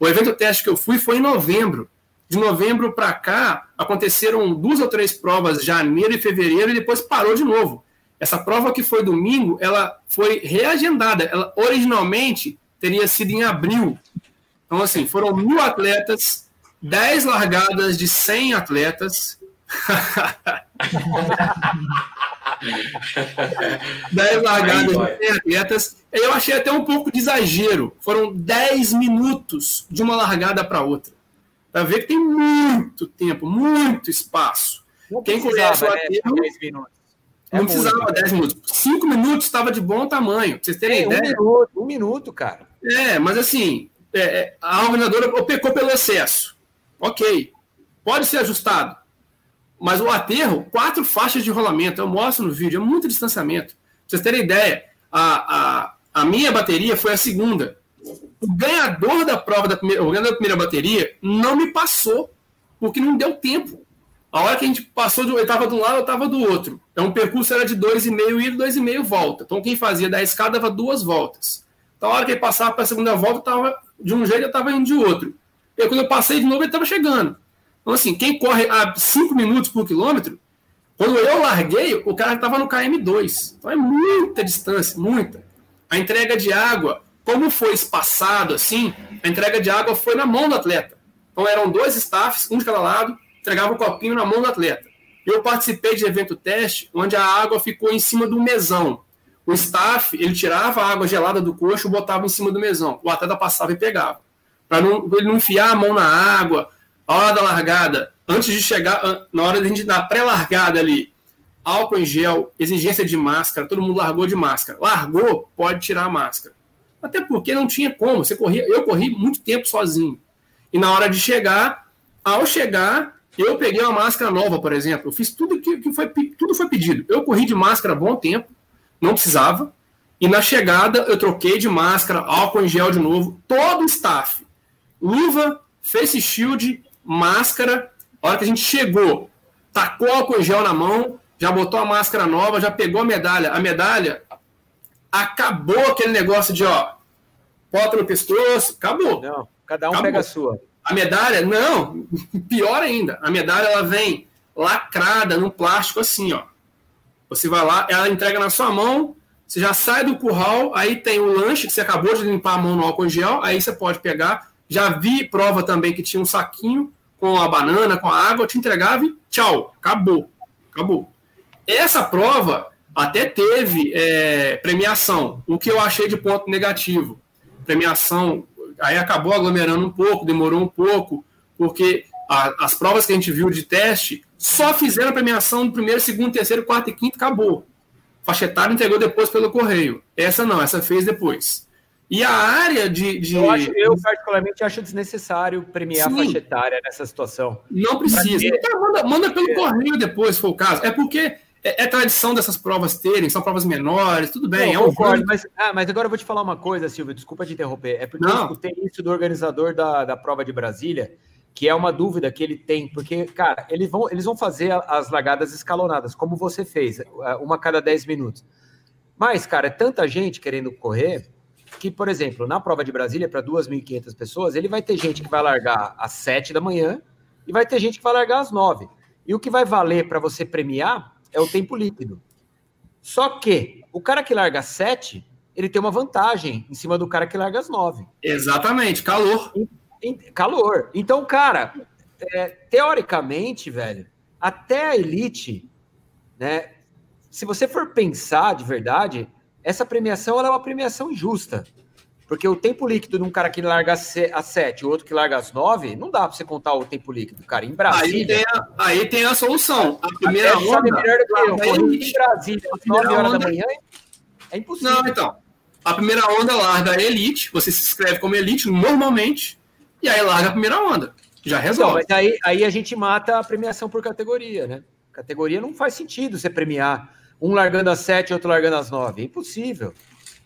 O evento teste que eu fui foi em novembro de novembro para cá, aconteceram duas ou três provas, janeiro e fevereiro, e depois parou de novo. Essa prova que foi domingo, ela foi reagendada. Ela originalmente teria sido em abril. Então, assim, foram mil atletas, dez largadas de 100 atletas. dez largadas de 100 atletas. Eu achei até um pouco de exagero. Foram 10 minutos de uma largada para outra para ver que tem muito tempo, muito espaço. Não Quem conhece o né, aterro, é não precisava muito. 10 minutos. 5 minutos estava de bom tamanho. Pra vocês terem é, ideia. Um minuto, um minuto, cara. É, mas assim, é, é a organizadora pecou pelo excesso. Ok. Pode ser ajustado. Mas o aterro, quatro faixas de rolamento, eu mostro no vídeo, é muito distanciamento. Pra vocês terem ideia, a, a, a minha bateria foi a segunda o ganhador da prova da primeira, o ganhador da primeira bateria não me passou, porque não deu tempo. A hora que a gente passou, de, eu estava de um lado, eu estava do outro. Então o percurso era de 2,5 ida, 2,5 volta. Então quem fazia da escada dava duas voltas. Então a hora que ele passava para a segunda volta, estava de um jeito, eu estava indo de outro. E quando eu passei de novo, ele estava chegando. Então assim, quem corre a 5 minutos por quilômetro, quando eu larguei, o cara estava no KM2. Então é muita distância, muita. A entrega de água, como foi espaçado assim, a entrega de água foi na mão do atleta. Então eram dois staffs, um de cada lado, entregava o um copinho na mão do atleta. Eu participei de evento teste onde a água ficou em cima do mesão. O staff, ele tirava a água gelada do coxo e botava em cima do mesão. O atleta passava e pegava. Para não, enfiar a mão na água, a hora da largada, antes de chegar, na hora de gente dar pré-largada ali, álcool em gel, exigência de máscara, todo mundo largou de máscara. Largou, pode tirar a máscara. Até porque não tinha como. Você corria, eu corri muito tempo sozinho. E na hora de chegar, ao chegar, eu peguei uma máscara nova, por exemplo. Eu fiz tudo que, que foi, tudo foi pedido. Eu corri de máscara bom tempo, não precisava. E na chegada, eu troquei de máscara, álcool em gel de novo, todo o staff. Luva, face shield, máscara. A hora que a gente chegou, tacou álcool em gel na mão, já botou a máscara nova, já pegou a medalha. A medalha, acabou aquele negócio de, ó, bota no pescoço, acabou. Não, cada um acabou. pega a sua. A medalha, não, pior ainda, a medalha ela vem lacrada num plástico assim, ó. Você vai lá, ela entrega na sua mão, você já sai do curral, aí tem o lanche que você acabou de limpar a mão no álcool gel, aí você pode pegar. Já vi prova também que tinha um saquinho com a banana, com a água, te entregava e tchau, acabou, acabou. Essa prova, até teve é, premiação, o que eu achei de ponto negativo. Premiação, aí acabou aglomerando um pouco, demorou um pouco, porque a, as provas que a gente viu de teste só fizeram premiação do primeiro, segundo, terceiro, quarto e quinto, acabou. faixa etária entregou depois pelo correio. Essa não, essa fez depois. E a área de. de... Eu, acho, eu, particularmente, acho desnecessário premiar Sim. a faixa etária nessa situação. Não precisa. Então, manda, manda, pelo é. correio depois, se for o caso. É porque é, é, tradição dessas provas terem, são provas menores, tudo bem. Não, é concordo, mas, ah, mas agora eu vou te falar uma coisa, Silvio, desculpa te interromper. É porque Não. eu escutei isso do organizador da, da prova de Brasília, que é uma dúvida que ele tem, porque, cara, eles vão, eles vão fazer as largadas escalonadas, como você fez, uma a cada 10 minutos. Mas, cara, é tanta gente querendo correr que, por exemplo, na prova de Brasília, para 2.500 pessoas, ele vai ter gente que vai largar às 7 da manhã e vai ter gente que vai largar às 9. E o que vai valer para você premiar é o tempo líquido. Só que o cara que larga às 7, ele tem uma vantagem em cima do cara que larga às 9. Exatamente, calor calor. Então, cara, é, teoricamente, velho, até a elite, né? Se você for pensar de verdade, essa premiação é uma premiação injusta. Porque o tempo líquido de um cara que larga às 7 e outro que larga às 9, não dá para você contar o tempo líquido, cara. Em Brasília. Aí tem a, aí tem a solução. A primeira onda. Sabe melhor do que eu. Em Brasília, às 9 horas onda... da manhã, é impossível. Não, então. A primeira onda larga a elite, você se inscreve como elite normalmente, e aí larga a primeira onda. Já então, resolve. Então, mas aí, aí a gente mata a premiação por categoria, né? Categoria não faz sentido você premiar um largando às 7 outro largando às 9. É impossível.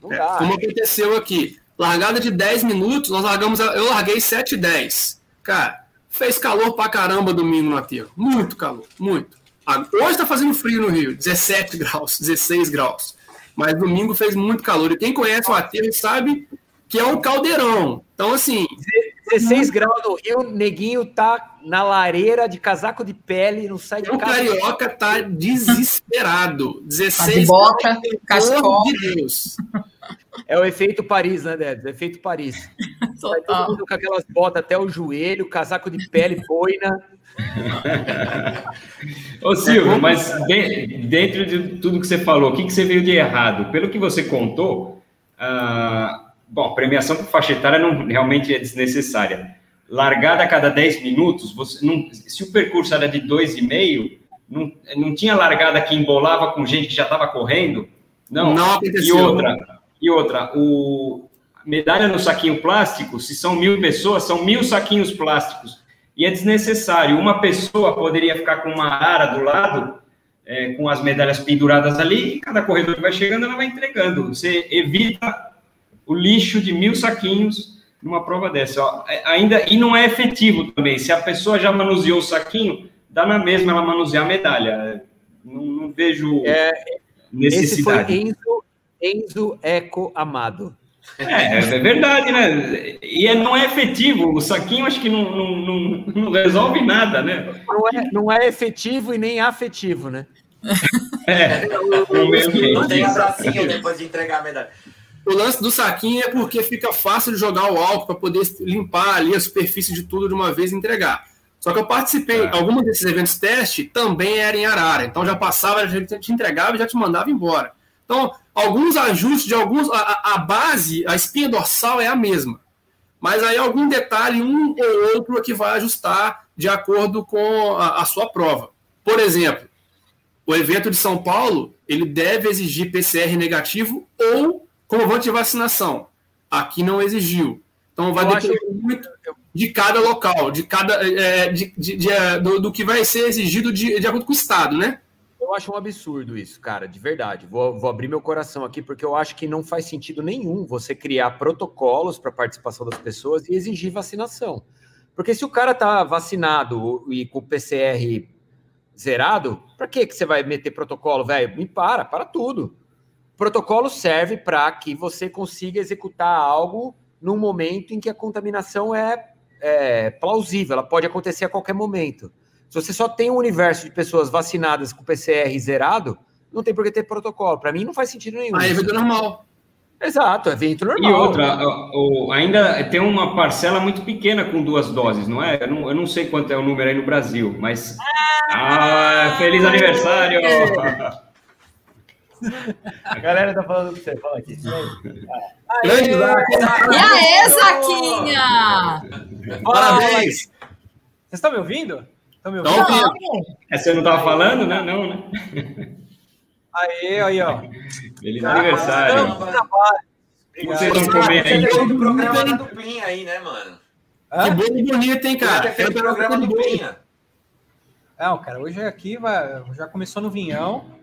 Não é, dá. Como aconteceu aqui. Largada de 10 minutos, nós largamos. Eu larguei 7 e 10. Cara, fez calor pra caramba domingo no aterro. Muito calor, muito. Hoje tá fazendo frio no Rio, 17 graus, 16 graus. Mas domingo fez muito calor. E quem conhece o aterro sabe que é um caldeirão. Então, assim. 16 graus no Rio, neguinho tá na lareira de casaco de pele, não sai de o casa. O carioca tá desesperado. 16 tá bota, cascol. De Deus. É o efeito Paris, né, Débora? O efeito Paris. Sai todo mundo com aquelas botas até o joelho, casaco de pele, boina. Ô Silvio, mas dentro de tudo que você falou, o que, que você viu de errado? Pelo que você contou, uh, Bom, premiação por faixa etária não, realmente é desnecessária. Largada a cada 10 minutos, você não, se o percurso era de 2,5, não, não tinha largada que embolava com gente que já estava correndo? Não. Não aconteceu. E outra, e outra o, medalha no saquinho plástico, se são mil pessoas, são mil saquinhos plásticos. E é desnecessário. Uma pessoa poderia ficar com uma ara do lado, é, com as medalhas penduradas ali, e cada corredor que vai chegando, ela vai entregando. Você evita o lixo de mil saquinhos numa prova dessa. Ó, é, ainda E não é efetivo também. Se a pessoa já manuseou o saquinho, dá na mesma ela manusear a medalha. Não, não vejo é, necessidade. Esse foi Enzo, Enzo Eco Amado. É, é verdade, né? E é, não é efetivo. O saquinho acho que não, não, não, não resolve nada, né? Não é, não é efetivo e nem afetivo, né? É, não tem abracinho depois de entregar a medalha. O lance do saquinho é porque fica fácil de jogar o álcool para poder limpar ali a superfície de tudo de uma vez e entregar. Só que eu participei, é. alguns desses eventos teste também era em Arara. Então já passava, já te entregava e já te mandava embora. Então, alguns ajustes de alguns. A, a base, a espinha dorsal é a mesma. Mas aí algum detalhe, um ou outro, é que vai ajustar de acordo com a, a sua prova. Por exemplo, o evento de São Paulo, ele deve exigir PCR negativo ou Comprovante de vacinação. Aqui não exigiu. Então vai depender acho... muito de cada local, de cada é, de, de, de, é, do, do, que vai ser exigido de, de acordo com o Estado, né? Eu acho um absurdo isso, cara, de verdade. Vou, vou abrir meu coração aqui, porque eu acho que não faz sentido nenhum você criar protocolos para participação das pessoas e exigir vacinação. Porque se o cara tá vacinado e com o PCR zerado, para que, que você vai meter protocolo, velho? Me para, para tudo protocolo serve para que você consiga executar algo num momento em que a contaminação é, é, plausível, ela pode acontecer a qualquer momento. Se você só tem um universo de pessoas vacinadas com PCR zerado, não tem por que ter protocolo. Para mim, não faz sentido nenhum. Ah, é evento normal. Exato, é evento normal. E outra, o, ainda tem uma parcela muito pequena com duas doses, não é? Eu não, eu não sei quanto é o número aí no Brasil, mas. Ah, feliz aniversário! A galera tá falando com você, fala aqui. Grande E aí, Zaquinha? Parabéns! Vocês estão me ouvindo? Estão me ouvindo? Não. É, você não estava falando, né? Não, né? Aí, aí, ó. Feliz aniversário. O vocês vão comer aí? o programa da duplinha aí, né, mano? Que bolo bonito, hein, cara? Tem programa duplinha. Não, cara, hoje aqui vai, já começou no vinhão.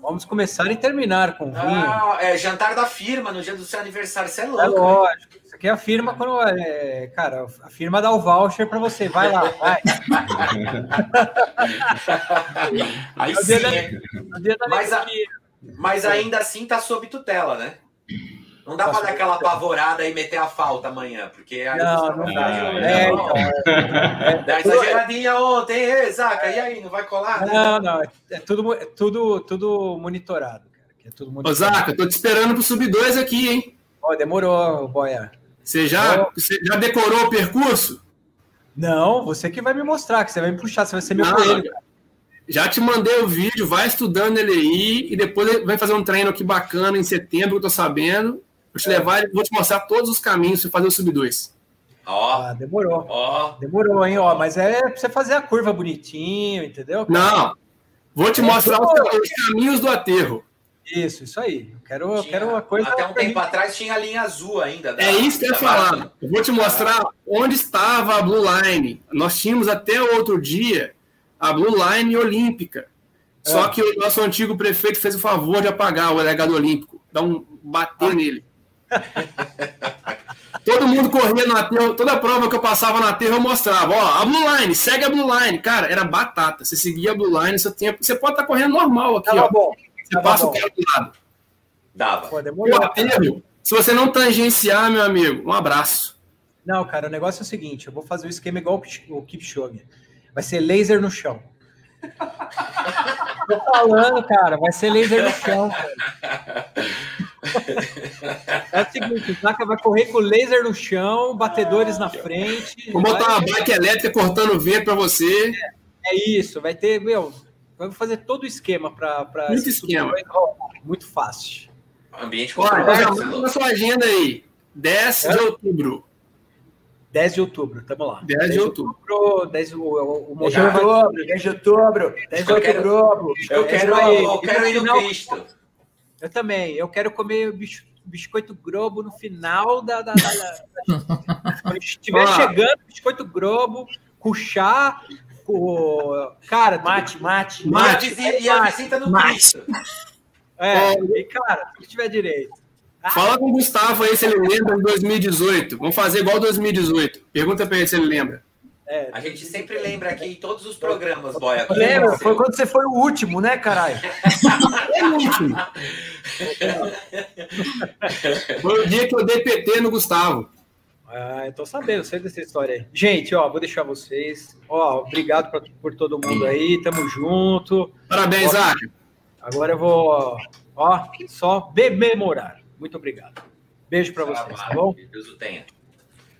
Vamos começar e terminar com vinho. Ah, é jantar da firma no dia do seu aniversário. Isso é louco. É lógico. Né? Isso aqui é a firma quando. É, cara, a firma dá o voucher para você. Vai lá, vai. Aí sim. Da, mas, a, mas ainda assim tá sob tutela, né? Não dá para dar aquela apavorada e meter a falta amanhã, porque aí não, não dá. É, então, é, Dá exageradinha ontem, ei, Zaca, e aí, não vai colar? Né? Não, não, é tudo, é tudo, tudo monitorado, cara. É tudo monitorado. Ô, Zaca, tô te esperando pro sub 2 aqui, hein? Ó, demorou, Boia. Você já, você já decorou o percurso? Não, você que vai me mostrar, que você vai me puxar, você vai ser meu não, coelho. Já te mandei o vídeo, vai estudando ele aí e depois vai fazer um treino aqui bacana em setembro, eu tô sabendo. Vou te levar e vou te mostrar todos os caminhos para fazer o sub 2. Ó, ah, demorou. Ó. Demorou, hein, ó, mas é pra você fazer a curva bonitinho, entendeu? Não. Vou te é, mostrar os, os, caminhos do aterro. Isso, isso aí. Eu quero, tinha, eu quero uma coisa. Até um tempo atrás tinha a linha azul ainda. Da, é isso que eu ia falar. Eu vou te mostrar onde estava a Blue Line. Nós tínhamos até outro dia a Blue Line Olímpica. É. Só que o nosso antigo prefeito fez o favor de apagar o legado olímpico, dar um bater ah. nele. Todo mundo corria no aterro, toda prova que eu passava na aterro eu mostrava, ó, a Blue Line, segue a Blue Line. Cara, era batata. Você seguia a Blue Line, seu tempo. Você pode estar tá correndo normal aqui, Tava ó. Bom. Você Tava passa bom. o carro do lado. Dava. Pô, demorou, o aterro, se você não tangenciar, meu amigo, um abraço. Não, cara, o negócio é o seguinte: eu vou fazer o esquema igual o Kipchoge. Vai ser laser no chão. Tô falando, cara, vai ser laser no chão. Cara. É o seguinte, o Zaca vai correr com laser no chão, batedores na frente. Vou botar uma bike elétrica cortando vento para você. É, é, isso, vai ter, meu, vai fazer todo o esquema para. Muito esquema. Muito fácil. Ambiente Olha, na sua agenda aí. 10 é? de outubro. 10 de outubro, tamo lá. 10, 10 de outubro. outubro 10, o, o, o 10 de outubro, 10 de outubro, 10 de outubro. Eu quero, eu quero ir no Cristo. Eu também. Eu quero comer biscoito Globo no final da. da, da, da... Quando estiver ah. chegando, biscoito Globo, com chá, com. Cara, mate, mate. Mate. mate. E, a visita no mate. É, e cara, se tiver direito. Fala com o Gustavo aí se ele lembra de 2018. Vamos fazer igual 2018. Pergunta para ele se ele lembra. É. A gente sempre lembra aqui em todos os programas, Boia. Lembra? Foi quando você foi o último, né, caralho? o último. foi o dia que eu dei PT no Gustavo. Ah, eu tô sabendo, sei dessa história aí. Gente, ó, vou deixar vocês. Ó, obrigado pra, por todo mundo aí, tamo junto. Parabéns, Zac. Agora eu vou, ó, só bememorar. Muito obrigado. Beijo para vocês, tá bom? Deus o tenha.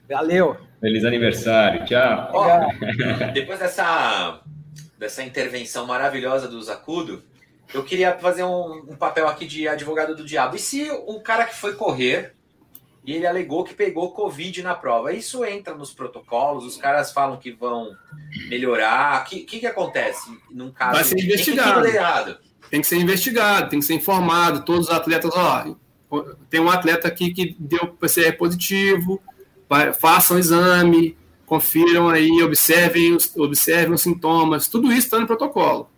Valeu. Feliz aniversário. Tchau. Ó, depois dessa, dessa intervenção maravilhosa do Zacudo, eu queria fazer um, um, papel aqui de advogado do diabo. E se um cara que foi correr e ele alegou que pegou Covid na prova? Isso entra nos protocolos, os caras falam que vão melhorar. O que, que, que, acontece num caso? Vai ser investigado. Tem que, tem que ser investigado, tem que ser informado. Todos os atletas, ó, tem um atleta aqui que deu PCR positivo, façam o exame, confiram aí, observem os, observem os sintomas, tudo isso está no protocolo.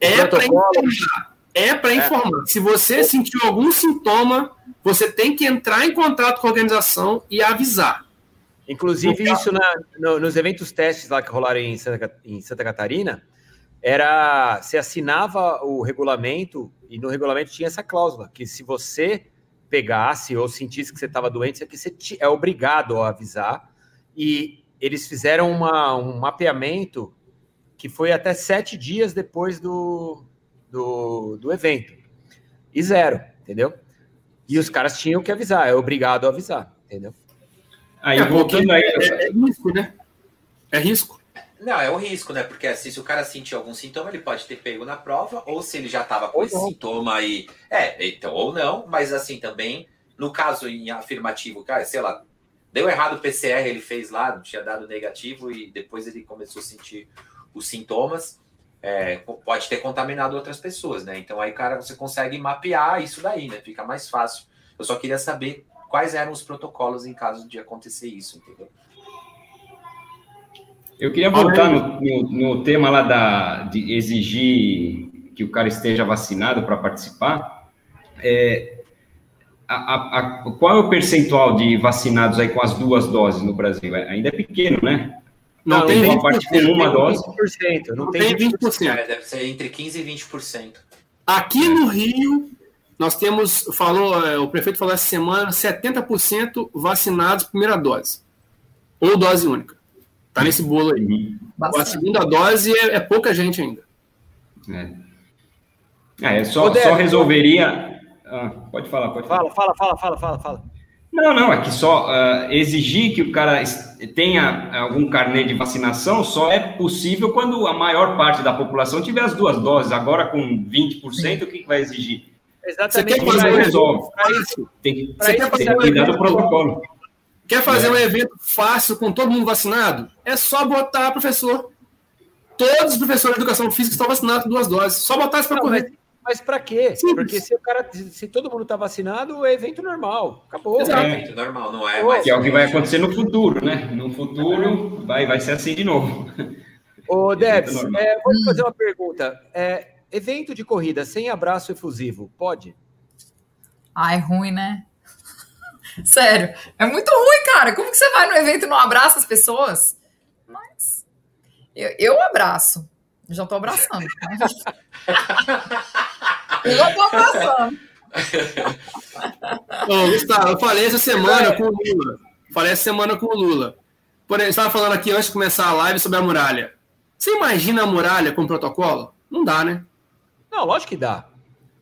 É para informar. É para é. informar. Se você sentiu algum sintoma, você tem que entrar em contato com a organização e avisar. Inclusive, isso na, no, nos eventos testes lá que rolaram em Santa, em Santa Catarina, era você assinava o regulamento e no regulamento tinha essa cláusula que se você pegasse ou sentisse que você estava doente, você é obrigado a avisar. E eles fizeram uma, um mapeamento que foi até sete dias depois do, do, do evento. E zero, entendeu? E os caras tinham que avisar, é obrigado a avisar, entendeu? Aí, é, voltando aí. É, é risco, né? É risco. Não, é o risco, né? Porque assim, se o cara sentir algum sintoma, ele pode ter pego na prova, ou se ele já estava com ou esse não. sintoma aí. É, então, ou não, mas assim também, no caso em afirmativo, cara, sei lá, deu errado o PCR, ele fez lá, tinha dado negativo e depois ele começou a sentir os sintomas. é, pode ter contaminado outras pessoas, né? Então aí, cara, você consegue mapear isso daí, né? Fica mais fácil. Eu só queria saber quais eram os protocolos em caso de acontecer isso, entendeu? Eu queria voltar no, no, no tema lá da, de exigir que o cara esteja vacinado para participar. É, a, a, a, qual é o percentual de vacinados aí com as duas doses no Brasil? É, ainda é pequeno, né? Não, não tem uma parte com uma dose. 20%, não, não tem 20%. 20%. É, deve ser entre 15% e 20%. Aqui no Rio, nós temos, falou, é, o prefeito falou essa semana, 70% vacinados primeira dose. Ou dose única. Tá nesse bolo aí. Uhum. A segunda dose é, é, pouca gente ainda. É. É, só, só resolveria. Ah, pode falar, pode falar. Fala, fala, fala, fala, fala. Não, não, é que só uh, exigir que o cara tenha algum carnê de vacinação só é possível quando a maior parte da população tiver as duas doses. Agora, com 20%, o que, que vai exigir? Exatamente. Você quer fazer resolve. isso. Tem, você quer fazer tem que cuidar do protocolo. Quer fazer é. um evento fácil com todo mundo vacinado? É só botar professor. Todos os professores de educação física estão vacinados com duas doses. Só botar isso para correr. Mas para quê? Sim. Porque se o cara, se todo mundo está vacinado, é evento normal. Acabou. É evento normal, não é? Mas... Que é o que vai acontecer no futuro, né? No futuro vai, vai ser assim de novo. Ô, Debs, é, vou te fazer uma pergunta. É, evento de corrida sem abraço efusivo, pode? Ah, é ruim, né? Sério, é muito ruim, cara. Como que você vai no evento e não abraça as pessoas? Mas eu, eu abraço. Já tô abraçando. eu já tô abraçando. Ô, Gustavo, eu falei essa semana com o Lula. Falei essa semana com o Lula. Por exemplo, estava falando aqui antes de começar a live sobre a muralha. Você imagina a muralha com protocolo? Não dá, né? Não, lógico que dá.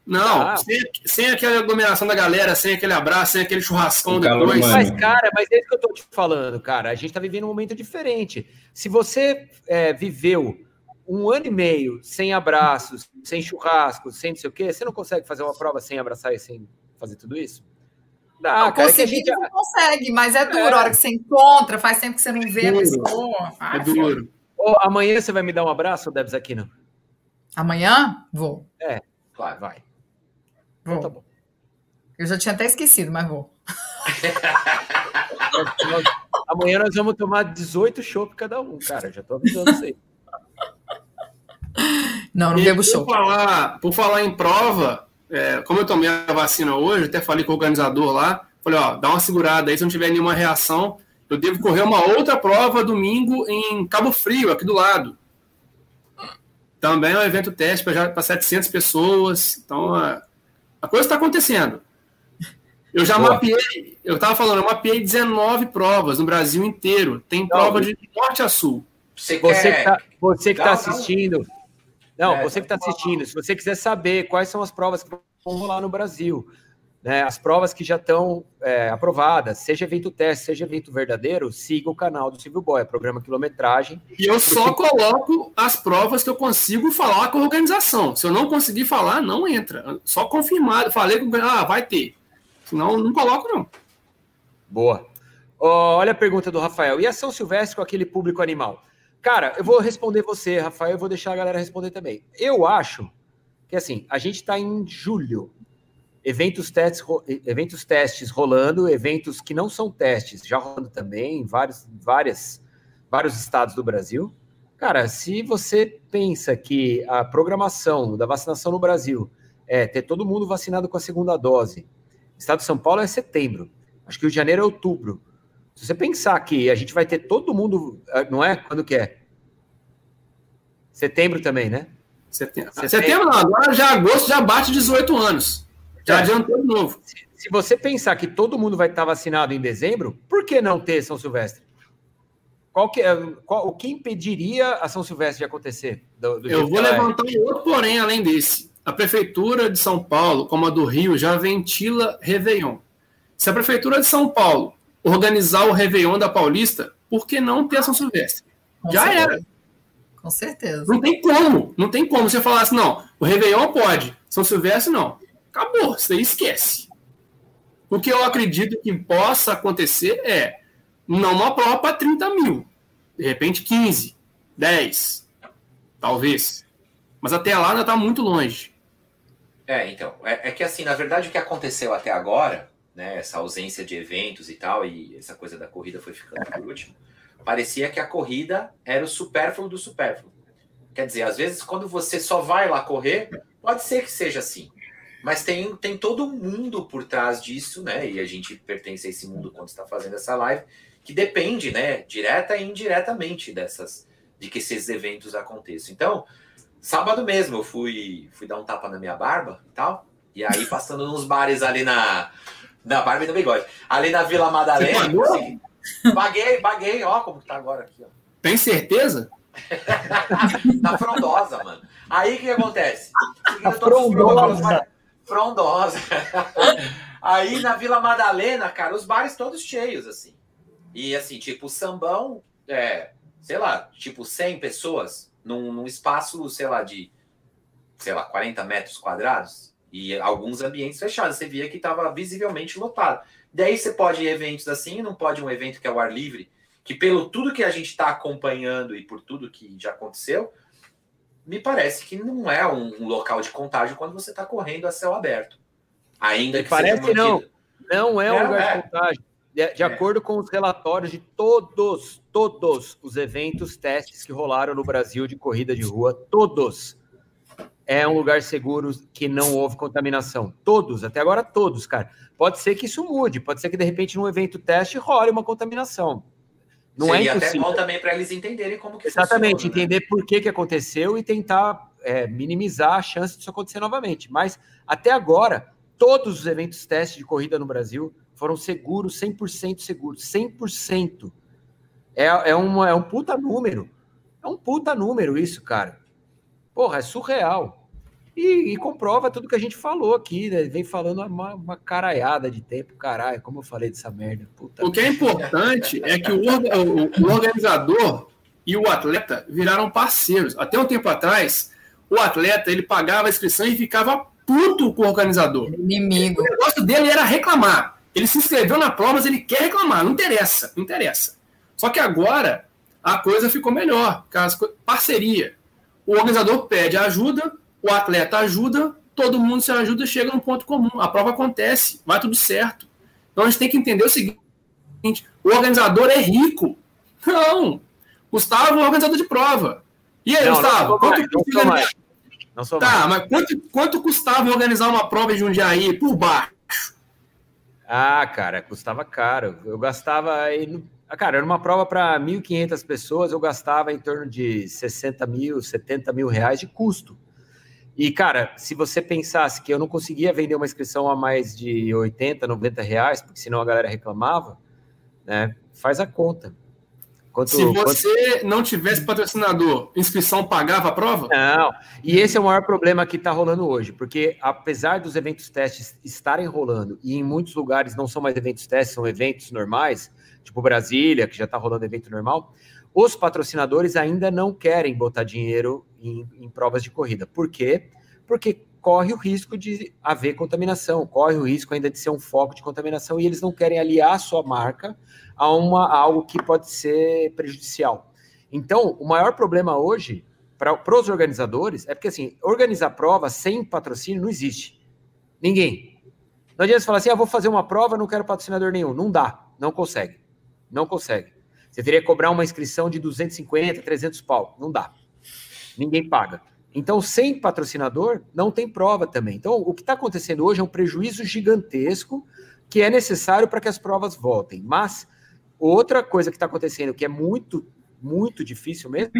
Não, ah. sem, sem, aquela aglomeração da galera, sem aquele abraço, sem aquele churrascão depois. Mas, cara, mas é isso que eu tô te falando, cara. A gente tá vivendo um momento diferente. Se você é, viveu um ano e meio sem abraços, sem churrascos, sem não sei o quê, você não consegue fazer uma prova sem abraçar e sem fazer tudo isso? Dá, não, cara, conseguir, é gente... não consegue, mas é duro. É. A hora que você encontra, faz tempo que você não vê duro. a pessoa. é duro. Oh, amanhã você vai me dar um abraço, Debs Aquino? Amanhã? Vou. É, claro, vai. Vou. Então, tá bom. Eu já tinha até esquecido, mas vou. amanhã nós vamos tomar 18 chopp cada um, cara. Já tô avisando isso aí. Não, não bebo show. Por falar, por falar em prova, é, como eu tomei a vacina hoje, até falei com o organizador lá, falei, ó, dá uma segurada aí, se não tiver nenhuma reação, eu devo correr uma outra prova domingo em Cabo Frio, aqui do lado. Também é um evento teste para 700 pessoas, então a, a coisa está acontecendo. Eu já Boa. mapeei, eu estava falando, eu mapeei 19 provas no Brasil inteiro, tem prova de norte a sul. Você, você que está você que tá assistindo, não, é, você que está assistindo, se você quiser saber quais são as provas que vão rolar no Brasil, né, as provas que já estão é, aprovadas, seja evento teste, seja evento verdadeiro, siga o canal do Silvio Boia, programa quilometragem. E eu só coloco as provas que eu consigo falar com a organização. Se eu não conseguir falar, não entra. Só confirmado. Falei com ah, vai ter. Senão, não coloco, não. Boa. Oh, olha a pergunta do Rafael. E a São Silvestre com aquele público animal? Cara, eu vou responder você, Rafael, eu vou deixar a galera responder também. Eu acho que assim, a gente está em julho. Eventos testes, eventos testes rolando, eventos que não são testes, já rolando também em vários, várias, vários estados do Brasil. Cara, se você pensa que a programação da vacinação no Brasil é ter todo mundo vacinado com a segunda dose, estado de São Paulo é setembro, acho que o de Janeiro é outubro. Se você pensar que a gente vai ter todo mundo, ah, não é? Quando que é? Setembro também, né? Setembro. Setembro, Setembro não, agora já agosto já bate 18 anos. Já é. adiantou de novo. Se, se, você pensar que todo mundo vai estar vacinado em dezembro, por que não ter São Silvestre? Qual que, é, qual, o que impediria a São Silvestre de acontecer? Do, do Eu vou levantar é? um outro porém além desse. A Prefeitura de São Paulo, como a do Rio, já ventila Réveillon. Se a Prefeitura de São Paulo organizar o Réveillon da Paulista, por que não ter a São Silvestre? Com Já certeza. era. Com certeza. Não tem como. Não tem como você falar assim, não, o Réveillon pode, São Silvestre não. Acabou, você esquece. O que eu acredito que possa acontecer é não uma prova para 30 mil. De repente, 15, 10, talvez. Mas até lá ainda está muito longe. É, então, é, é, que assim, na verdade, o que aconteceu até agora, né, essa ausência de eventos e tal, e essa coisa da corrida foi ficando por último, parecia que a corrida era o supérfluo do supérfluo. Quer dizer, às vezes, quando você só vai lá correr, pode ser que seja assim. Mas tem, tem todo um mundo por trás disso, né? E a gente pertence a esse mundo quando está fazendo essa live, que depende, né, direta e indiretamente dessas, de que esses eventos aconteçam. Então, sábado mesmo eu fui, fui dar um tapa na minha barba e tal, e aí passando nos bares ali na, na barba e no bigode, ali na Vila Madalena. Assim, paguei, paguei, ó, como tá agora aqui, ó. Tem certeza? tá frondosa, mano. Aí o que acontece? Tá frondosa. Frondosa. Aí na Vila Madalena, cara, os bares todos cheios, assim. E assim, tipo, sambão, é, sei lá, tipo 100 pessoas num, num espaço, sei lá, de, sei lá, 40 metros quadrados. E alguns ambientes fechados. Você via que estava visivelmente lotado. Daí você pode ir eventos assim, não pode um evento que é o ar livre, que pelo tudo que a gente está acompanhando e por tudo que já aconteceu, me parece que não é um, um local de contágio quando você está correndo a céu aberto. Ainda que parece não. Não é um é, lugar é. de contágio. De, de é. acordo com os relatórios de todos, todos os eventos, testes que rolaram no Brasil de corrida de rua, todos, é um lugar seguro que não houve contaminação. Todos, até agora todos, cara. Pode ser que isso mude, pode ser que de repente num evento teste role uma contaminação. Não Seria é impossível. até bom também para eles entenderem como que Exatamente, funciona, né? entender né? por que, que aconteceu e tentar é, minimizar a chance disso acontecer novamente. Mas até agora, todos os eventos teste de corrida no Brasil foram seguros, 100% seguros, 100%. É, é, uma, é um puta número. É um puta número isso, cara. Porra, é surreal. E, e, comprova tudo que a gente falou aqui, né? Vem falando uma, uma caraiada de tempo, caralho, como eu falei dessa merda. Puta o que é importante é que o, o, o, organizador e o atleta viraram parceiros. Até um tempo atrás, o atleta ele pagava a inscrição e ficava puto com o organizador. Inimigo. O negócio dele era reclamar. Ele se inscreveu na prova, mas ele quer reclamar. Não interessa, não interessa. Só que agora a coisa ficou melhor. Parceria. O organizador pede ajuda, o atleta ajuda, todo mundo se ajuda, chega num ponto comum. A prova acontece, vai tudo certo. Então a gente tem que entender o seguinte: o organizador é rico. Não. Gustavo é um organizador de prova. E aí, não, Gustavo? Não quanto não mais. Não tá, mais. mas quanto, quanto custava organizar uma prova de um dia aí por baixo? Ah, cara, custava caro. Eu gastava. Ah, cara, era uma prova para 1.500 pessoas, eu gastava em torno de 60 mil, 70 mil reais de custo. E, cara, se você pensasse que eu não conseguia vender uma inscrição a mais de 80, 90 reais, porque senão a galera reclamava, né? Faz a conta. Quanto, se você quanto... não tivesse patrocinador, inscrição pagava a prova? Não. E esse é o maior problema que está rolando hoje, porque apesar dos eventos testes estarem rolando, e em muitos lugares não são mais eventos testes, são eventos normais, tipo Brasília, que já está rolando evento normal, os patrocinadores ainda não querem botar dinheiro em, em provas de corrida. Por quê? Porque corre o risco de haver contaminação, corre o risco ainda de ser um foco de contaminação e eles não querem aliar sua marca a, uma, a algo que pode ser prejudicial. Então, o maior problema hoje para os organizadores é porque, assim, organizar prova sem patrocínio não existe. Ninguém. Não adianta você falar assim, ah, vou fazer uma prova, não quero patrocinador nenhum. Não dá, não consegue. Não consegue. Você teria que cobrar uma inscrição de 250, 300 pau. Não dá. Ninguém paga. Então, sem patrocinador, não tem prova também. Então, o que está acontecendo hoje é um prejuízo gigantesco que é necessário para que as provas voltem. Mas, outra coisa que está acontecendo, que é muito, muito difícil mesmo,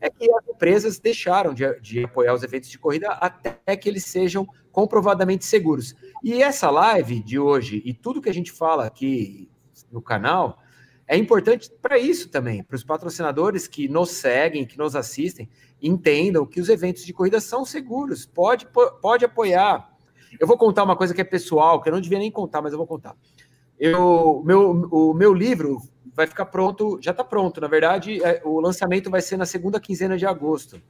é que as empresas deixaram de, de apoiar os eventos de corrida até que eles sejam comprovadamente seguros. E essa live de hoje e tudo que a gente fala aqui no canal é importante para isso também, para os patrocinadores que nos seguem, que nos assistem, entendam que os eventos de corrida são seguros, pode, pode apoiar. Eu vou contar uma coisa que é pessoal, que eu não devia nem contar, mas eu vou contar. Eu, meu, o meu livro vai ficar pronto, já está pronto, na verdade, é, o lançamento vai ser na segunda quinzena de agosto.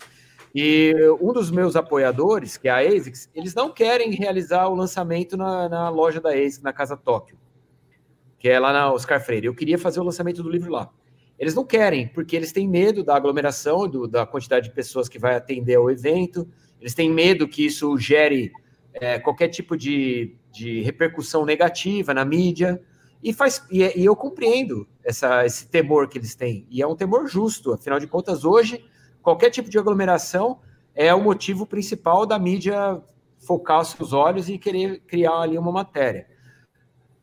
E um dos meus apoiadores, que é a ASICS, eles não querem realizar o lançamento na, na loja da ASICS, na Casa Tóquio que é lá na Oscar Freire. Eu queria fazer o lançamento do livro lá. Eles não querem, porque eles têm medo da aglomeração, do, da quantidade de pessoas que vai atender ao evento, eles têm medo que isso gere é, qualquer tipo de, de repercussão negativa na mídia. E, faz, e, e, eu compreendo essa, esse temor que eles têm. E é um temor justo. Afinal de contas, hoje, qualquer tipo de aglomeração é o motivo principal da mídia focar os seus olhos e querer criar ali uma matéria.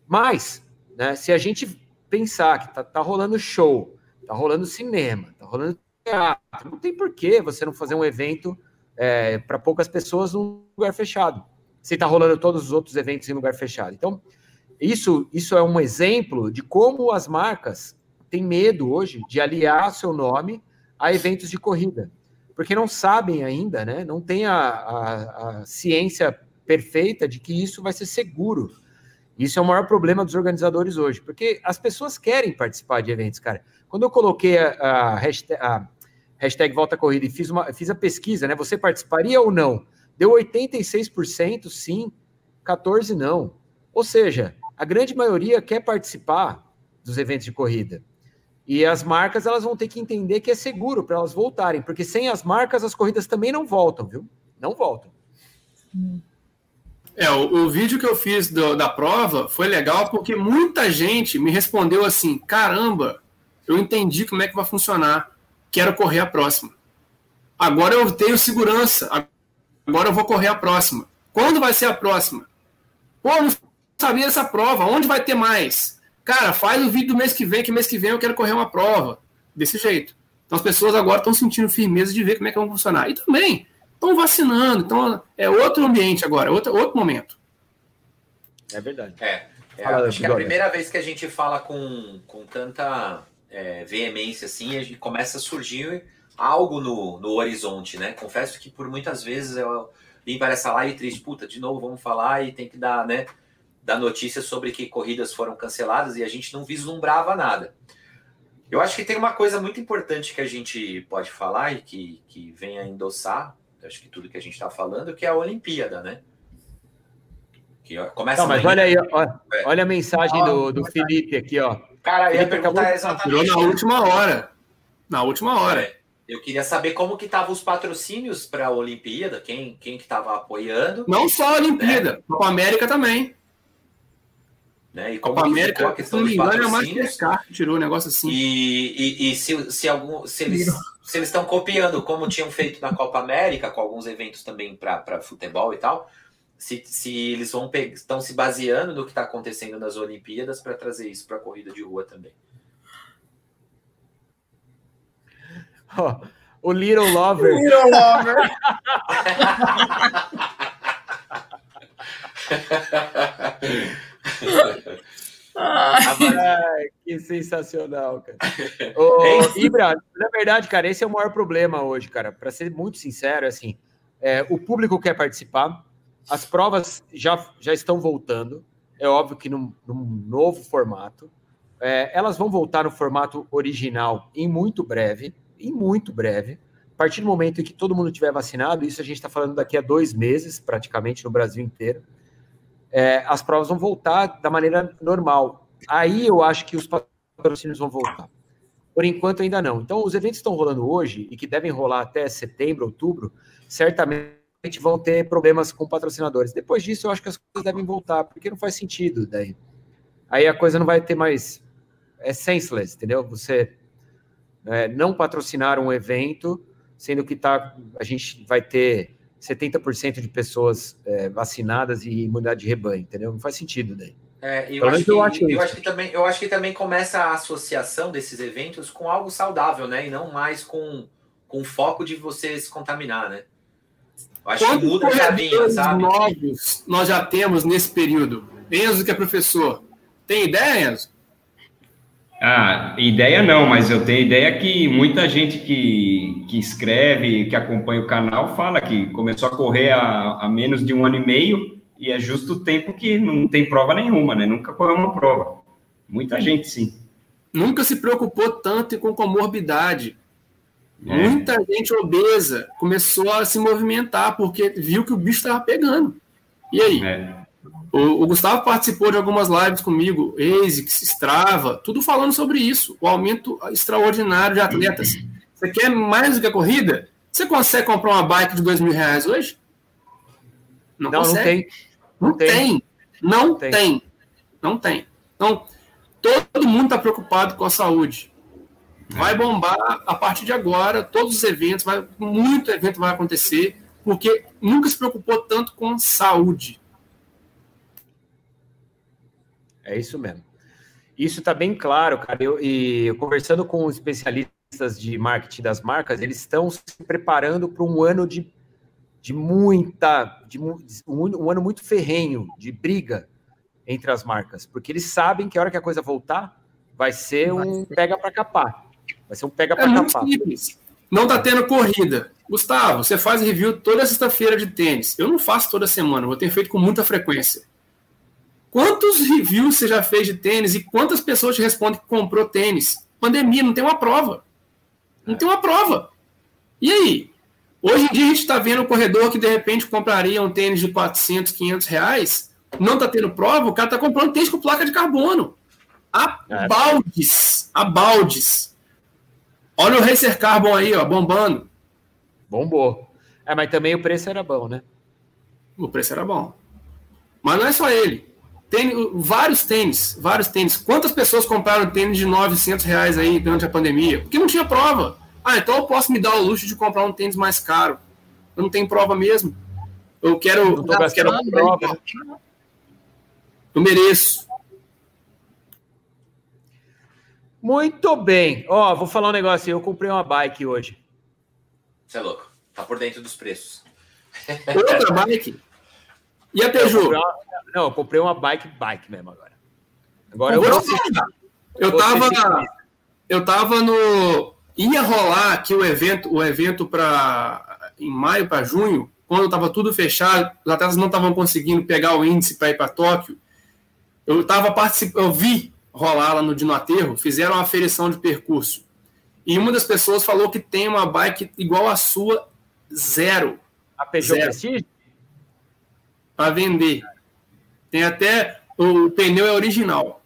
Mas, né, se a gente pensar que tá, tá rolando show, tá rolando cinema, tá rolando teatro, não tem porquê você não fazer um evento é, para poucas pessoas num lugar fechado. Se tá rolando todos os outros eventos em lugar fechado. Então, isso, isso é um exemplo de como as marcas têm medo hoje de aliar seu nome a eventos de corrida, porque não sabem ainda, né? Não tem a, a, a ciência perfeita de que isso vai ser seguro. Isso é o maior problema dos organizadores hoje, porque as pessoas querem participar de eventos, cara. Quando eu coloquei a, a, hashtag, a hashtag Volta Corrida e fiz, uma, fiz a pesquisa, né? Você participaria ou não? Deu 86% sim, 14% não. Ou seja, a grande maioria quer participar dos eventos de corrida. E as marcas elas vão ter que entender que é seguro para elas voltarem, porque sem as marcas as corridas também não voltam, viu? Não voltam. É, o, o vídeo que eu fiz do, da prova foi legal porque muita gente me respondeu assim: caramba, eu entendi como é que vai funcionar, quero correr a próxima. Agora eu tenho segurança, agora eu vou correr a próxima. Quando vai ser a próxima? Pô, não sabia dessa prova, onde vai ter mais? Cara, faz o vídeo do mês que vem, que mês que vem eu quero correr uma prova. Desse jeito. Então as pessoas agora estão sentindo firmeza de ver como é que vão funcionar. E também estão vacinando, então é outro ambiente agora, outro, outro momento. É verdade. É, é acho que é a primeira vez que a gente fala com, com tanta é, veemência assim, a gente começa a surgir algo no, no horizonte, né? Confesso que por muitas vezes eu vim para essa live triste, puta, de novo vamos falar e tem que dar, né? da notícia sobre que corridas foram canceladas e a gente não vislumbrava nada. Eu acho que tem uma coisa muito importante que a gente pode falar e que, que vem a endossar, acho que tudo que a gente está falando, que é a Olimpíada, né? Que começa não, mas olha aí, olha, é. olha a mensagem do, do Felipe aqui, ó. Cara, eu ia perguntar exatamente. Tirou na última hora. Na última hora. É. Eu queria saber como que estavam os patrocínios para a Olimpíada, quem, quem que estava apoiando. Não só a Olimpíada, né? a América também. Né? E como Copa América, a questão dos patrocínios. tirou um negócio assim. E, e, e se, se, algum, se eles se eles estão copiando como tinham feito na Copa América, com alguns eventos também para futebol e tal, se, se eles vão estão se baseando no que está acontecendo nas Olimpíadas para trazer isso para a corrida de rua também. Oh, o Little Lover. Little Lover. Ai, que sensacional, cara. Ô, Ibra, na verdade, cara, esse é o maior problema hoje, cara. Para ser muito sincero, assim, é, o público quer participar, as provas já, já estão voltando, é óbvio que num, num novo formato. É, elas vão voltar no formato original em muito breve, em muito breve. A partir do momento em que todo mundo tiver vacinado, isso a gente está falando daqui a dois meses, praticamente, no Brasil inteiro é, as provas vão voltar da maneira normal. Aí eu acho que os patrocínios vão voltar. Por enquanto ainda não. Então, os eventos que estão rolando hoje e que devem rolar até setembro, outubro, certamente vão ter problemas com patrocinadores. Depois disso, eu acho que as coisas devem voltar, porque não faz sentido daí. Aí a coisa não vai ter mais. É senseless, entendeu? Você é, não patrocinar um evento, sendo que tá, a gente vai ter 70% de pessoas é, vacinadas e imunidade de rebanho, entendeu? Não faz sentido daí. É, eu, acho que, eu, acho, eu acho que também, eu acho que também começa a associação desses eventos com algo saudável, né? E não mais com, com foco de você se contaminar, né? Eu acho Quantos que muda a chavinha, sabe? novos nós já temos nesse período? Enzo, que é professor, tem ideia, Enzo? Ah, ideia não, mas eu tenho ideia que muita gente que, que escreve, que acompanha o canal, fala que começou a correr há, há menos de um ano e meio e é justo o tempo que não tem prova nenhuma, né? Nunca correu uma prova. Muita gente, sim. Nunca se preocupou tanto com comorbidade. É. Muita gente obesa começou a se movimentar porque viu que o bicho estava pegando. E aí? É. O, o, Gustavo participou de algumas lives comigo, ASICS, Strava, tudo falando sobre isso, o aumento extraordinário de atletas. Você quer mais do que a corrida? Você consegue comprar uma bike de dois mil reais hoje? Não, não, não tem. Não, tem. tem. Não, não tem. tem. Não tem. Então, todo mundo está preocupado com a saúde. Vai bombar a partir de agora, todos os eventos, vai, muito evento vai acontecer, porque nunca se preocupou tanto com saúde. É isso mesmo. Isso está bem claro, cara. Eu, e eu, conversando com os especialistas de marketing das marcas, eles estão se preparando para um ano de, de muita, de um, um ano muito ferrenho, de briga entre as marcas, porque eles sabem que a hora que a coisa voltar, vai ser um pega para capar. Vai ser um pega para é capar. Simples. Não tá tendo corrida. Gustavo, você faz review toda sexta-feira de tênis. Eu não faço toda semana, vou ter feito com muita frequência. Quantos reviews você já fez de tênis e quantas pessoas te respondem que comprou tênis? Pandemia, não tem uma prova. Não tem uma prova. E aí? Hoje em dia a gente está vendo o corredor que de repente compraria um tênis de 400, 500 reais, não está tendo prova, o cara está comprando tênis com placa de carbono. A é. baldes, a baldes. Olha o Racer Carbon aí, ó, bombando. Bombou. É, mas também o preço era bom, né? O preço era bom. Mas não é só ele. Tênis, vários tênis, vários tênis. Quantas pessoas compraram tênis de 900 reais aí durante a pandemia? Porque não tinha prova. Ah, então eu posso me dar o luxo de comprar um tênis mais caro. Eu não tenho prova mesmo. Eu quero, eu quero prova. Eu mereço. Muito bem. Ó, vou falar um negócio. Eu comprei uma bike hoje. Você é louco. Tá por dentro dos preços. Outra bike? E a Peugeot? Eu não, eu comprei uma bike, bike mesmo agora. Agora eu, eu, eu tava, eu tava no ia rolar aqui o evento, o evento para em maio para junho, quando estava tudo fechado, os atletas não estavam conseguindo pegar o índice para ir para Tóquio. Eu tava participando, eu vi rolar lá no Dino Aterro, fizeram uma aferição de percurso. E uma das pessoas falou que tem uma bike igual a sua, zero. A Peugeot Prestige? Para vender. Tem até o pneu é original.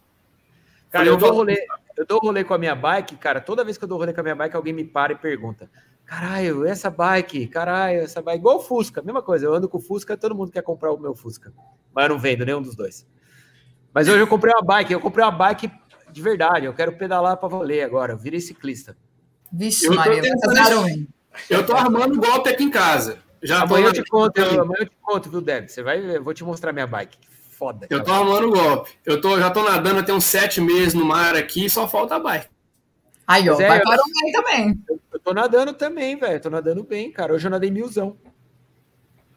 Cara, eu, eu dou rolê, eu dou rolê com a minha bike, cara. Toda vez que eu dou rolê com a minha bike, alguém me para e pergunta: Caralho, essa bike, caralho, essa bike. Igual o Fusca, mesma coisa. Eu ando com o Fusca, todo mundo quer comprar o meu Fusca. Mas eu não vendo nenhum dos dois. Mas hoje eu comprei uma bike, eu comprei uma bike de verdade. Eu quero pedalar para valer agora. Eu virei ciclista. Vixe, eu Maria, tentando... Eu tô armando golpe aqui em casa. Já amanhã eu te conto, eu, amanhã eu te conto, viu, Deb? Você vai, eu vou te mostrar minha bike. Foda. Eu tô arrumando golpe. Eu tô, já tô nadando, eu tenho uns sete meses no mar aqui, só falta a bike. Aí, ó, é, vai para o meio também. Eu tô nadando também, velho. Tô nadando bem, cara. Hoje eu nadei milzão.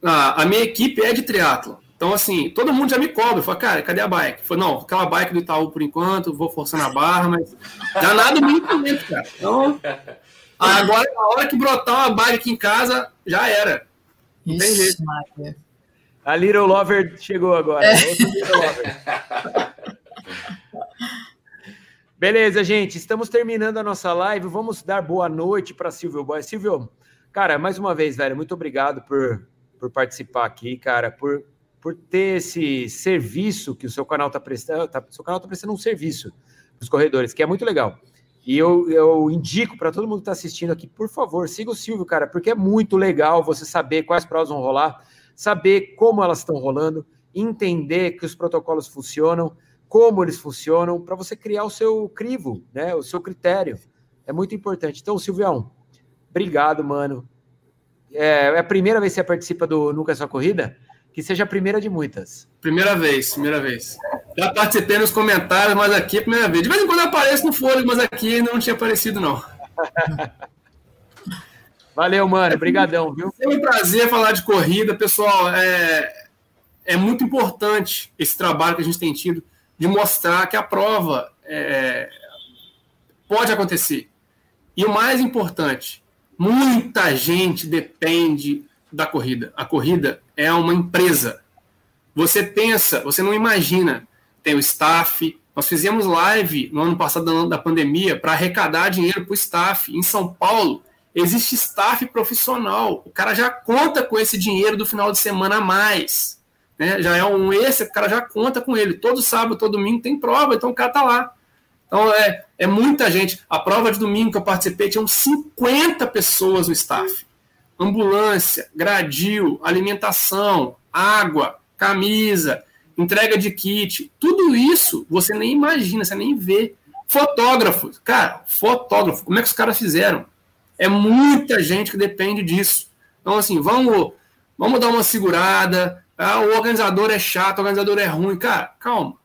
Ah, a minha equipe é de triatlo. Então, assim, todo mundo já me cobra. Fala, cara, cadê a bike? Falei, não, aquela bike do Itaú por enquanto, vou forçando a barra, mas já nada muito dentro, cara. Então, agora, a hora que brotar uma bike aqui em casa, já era. Não tem jeito. A Little Lover chegou agora. É. Beleza, gente. Estamos terminando a nossa live. Vamos dar boa noite para Silvio Boy. Silvio, cara, mais uma vez, velho, muito obrigado por, por participar aqui, cara, por, por ter esse serviço que o seu canal está prestando. Tá, o seu canal está prestando um serviço para os corredores, que é muito legal. E eu, eu indico para todo mundo que está assistindo aqui, por favor, siga o Silvio, cara, porque é muito legal você saber quais provas vão rolar, saber como elas estão rolando, entender que os protocolos funcionam, como eles funcionam, para você criar o seu crivo, né? O seu critério. É muito importante. Então, Silvião, obrigado, mano. É, é a primeira vez que você participa do Nunca é Só Corrida? Que seja a primeira de muitas. Primeira vez, primeira vez. Já participei nos comentários, mas aqui é a primeira vez. De vez em quando apareço no fôlego, mas aqui ainda não tinha aparecido, não. Valeu, mano. Obrigadão, viu? É um prazer falar de corrida, pessoal. É, é muito importante esse trabalho que a gente tem tido de mostrar que a prova é, pode acontecer. E o mais importante, muita gente depende da corrida. A corrida é uma empresa. Você pensa, você não imagina tem o staff. Nós fizemos live no ano passado da pandemia para arrecadar dinheiro para o staff. Em São Paulo, existe staff profissional. O cara já conta com esse dinheiro do final de semana a mais né? Já é um esse, o cara já conta com ele. Todo sábado, todo domingo tem prova, então o cara tá lá. Então é, é muita gente. A prova de domingo que eu participei tinham 50 pessoas no staff. Ambulância, gradil, alimentação, água, camisa, entrega de kit, tudo isso você nem imagina, você nem vê. Fotógrafo, cara, fotógrafo, como é que os caras fizeram? É muita gente que depende disso. Então, assim, vamos, vamos dar uma segurada. Ah, o organizador é chato, o organizador é ruim. Cara, calma.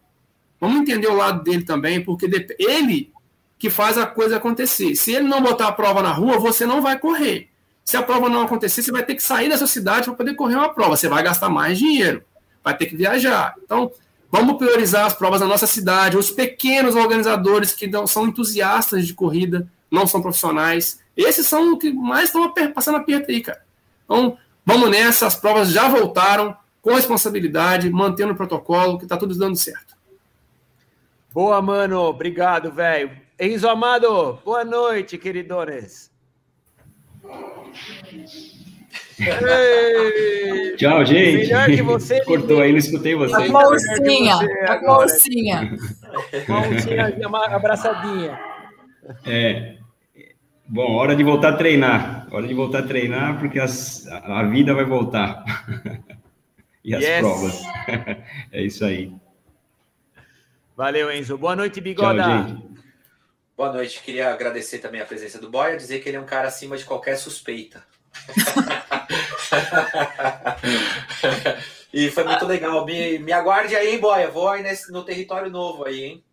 Vamos entender o lado dele também, porque ele que faz a coisa acontecer. Se ele não botar a prova na rua, você não vai correr. Se a prova não acontecer, você vai ter que sair dessa cidade para poder correr uma prova. Você vai gastar mais dinheiro, vai ter que viajar. Então, vamos priorizar as provas na nossa cidade. Os pequenos organizadores que não são entusiastas de corrida, não são profissionais. Esses são os que mais estão passando aperto aí, cara. Então, vamos nessa. As provas já voltaram com responsabilidade, mantendo o protocolo, que está tudo dando certo. Boa, mano. Obrigado, velho. Enzo Amado, boa noite, queridones. Ei, Tchau, gente. Melhor que você. Cortou aí, não escutei você. A bolsinha, a bolsinha. Abraçadinha. É. Bom, hora de voltar a treinar. Hora de voltar a treinar, porque as, a vida vai voltar. e as yes. provas. é isso aí. Valeu, Enzo. Boa noite, Bigoda. Tchau, gente. Boa noite. Queria agradecer também a presença do Boia, dizer que ele é um cara acima de qualquer suspeita. e foi muito legal. Me, me aguarde aí, hein, Boia. Vou aí nesse, no território novo aí, hein?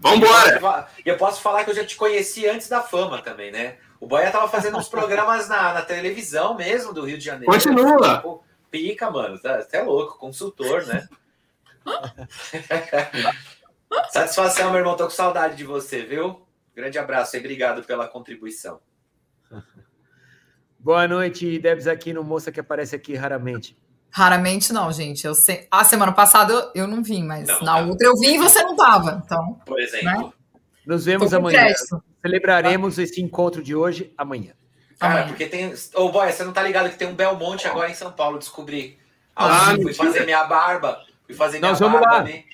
Vambora! E eu posso falar que eu já te conheci antes da fama também, né? O Boia tava fazendo uns programas na, na televisão mesmo do Rio de Janeiro. Continua! Tipo, pica, mano. Você tá, é louco, consultor, né? Satisfação, meu irmão. Tô com saudade de você, viu? Grande abraço e obrigado pela contribuição. Boa noite, Debs aqui no Moça que aparece aqui raramente. Raramente não, gente. Eu sei. A semana passada eu não vim, mas não, na não. outra eu vim e você não tava. Então, por exemplo. Né? Nos vemos amanhã. Crédito. Celebraremos ah. esse encontro de hoje amanhã. Cara, amanhã. porque tem. Ô, oh, boy, você não tá ligado que tem um Belmonte agora em São Paulo, descobri. Ah, ah fui fazer minha barba. Fui fazer minha Nós vamos barba lá. Né?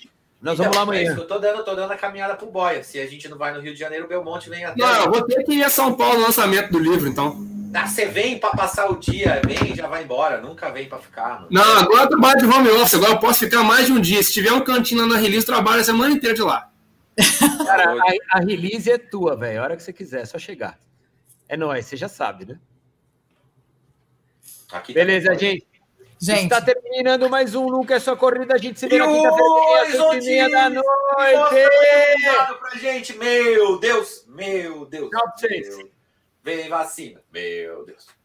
Nós então, vamos lá amanhã. É eu tô dando, tô dando a caminhada pro Boia. Se a gente não vai no Rio de Janeiro, o Belmonte vem até. Não, eu vou ter que ir a São Paulo no lançamento do livro, então. Ah, você vem para passar o dia, vem e já vai embora. Nunca vem para ficar. Não, não agora eu trabalho de home office. Agora eu posso ficar mais de um dia. Se tiver um cantinho lá na release, eu trabalho a semana inteira de lá. Cara, a, a release é tua, velho. A hora que você quiser, é só chegar. É nóis, você já sabe, né? Aqui Beleza, gente. Gente. Está terminando mais um Nunca é só corrida. A gente se vê na quinta-feira, da noite. Obrigado pra gente. Meu Deus, meu Deus. Tchau pra vocês. Vem vacina. Meu Deus. Meu.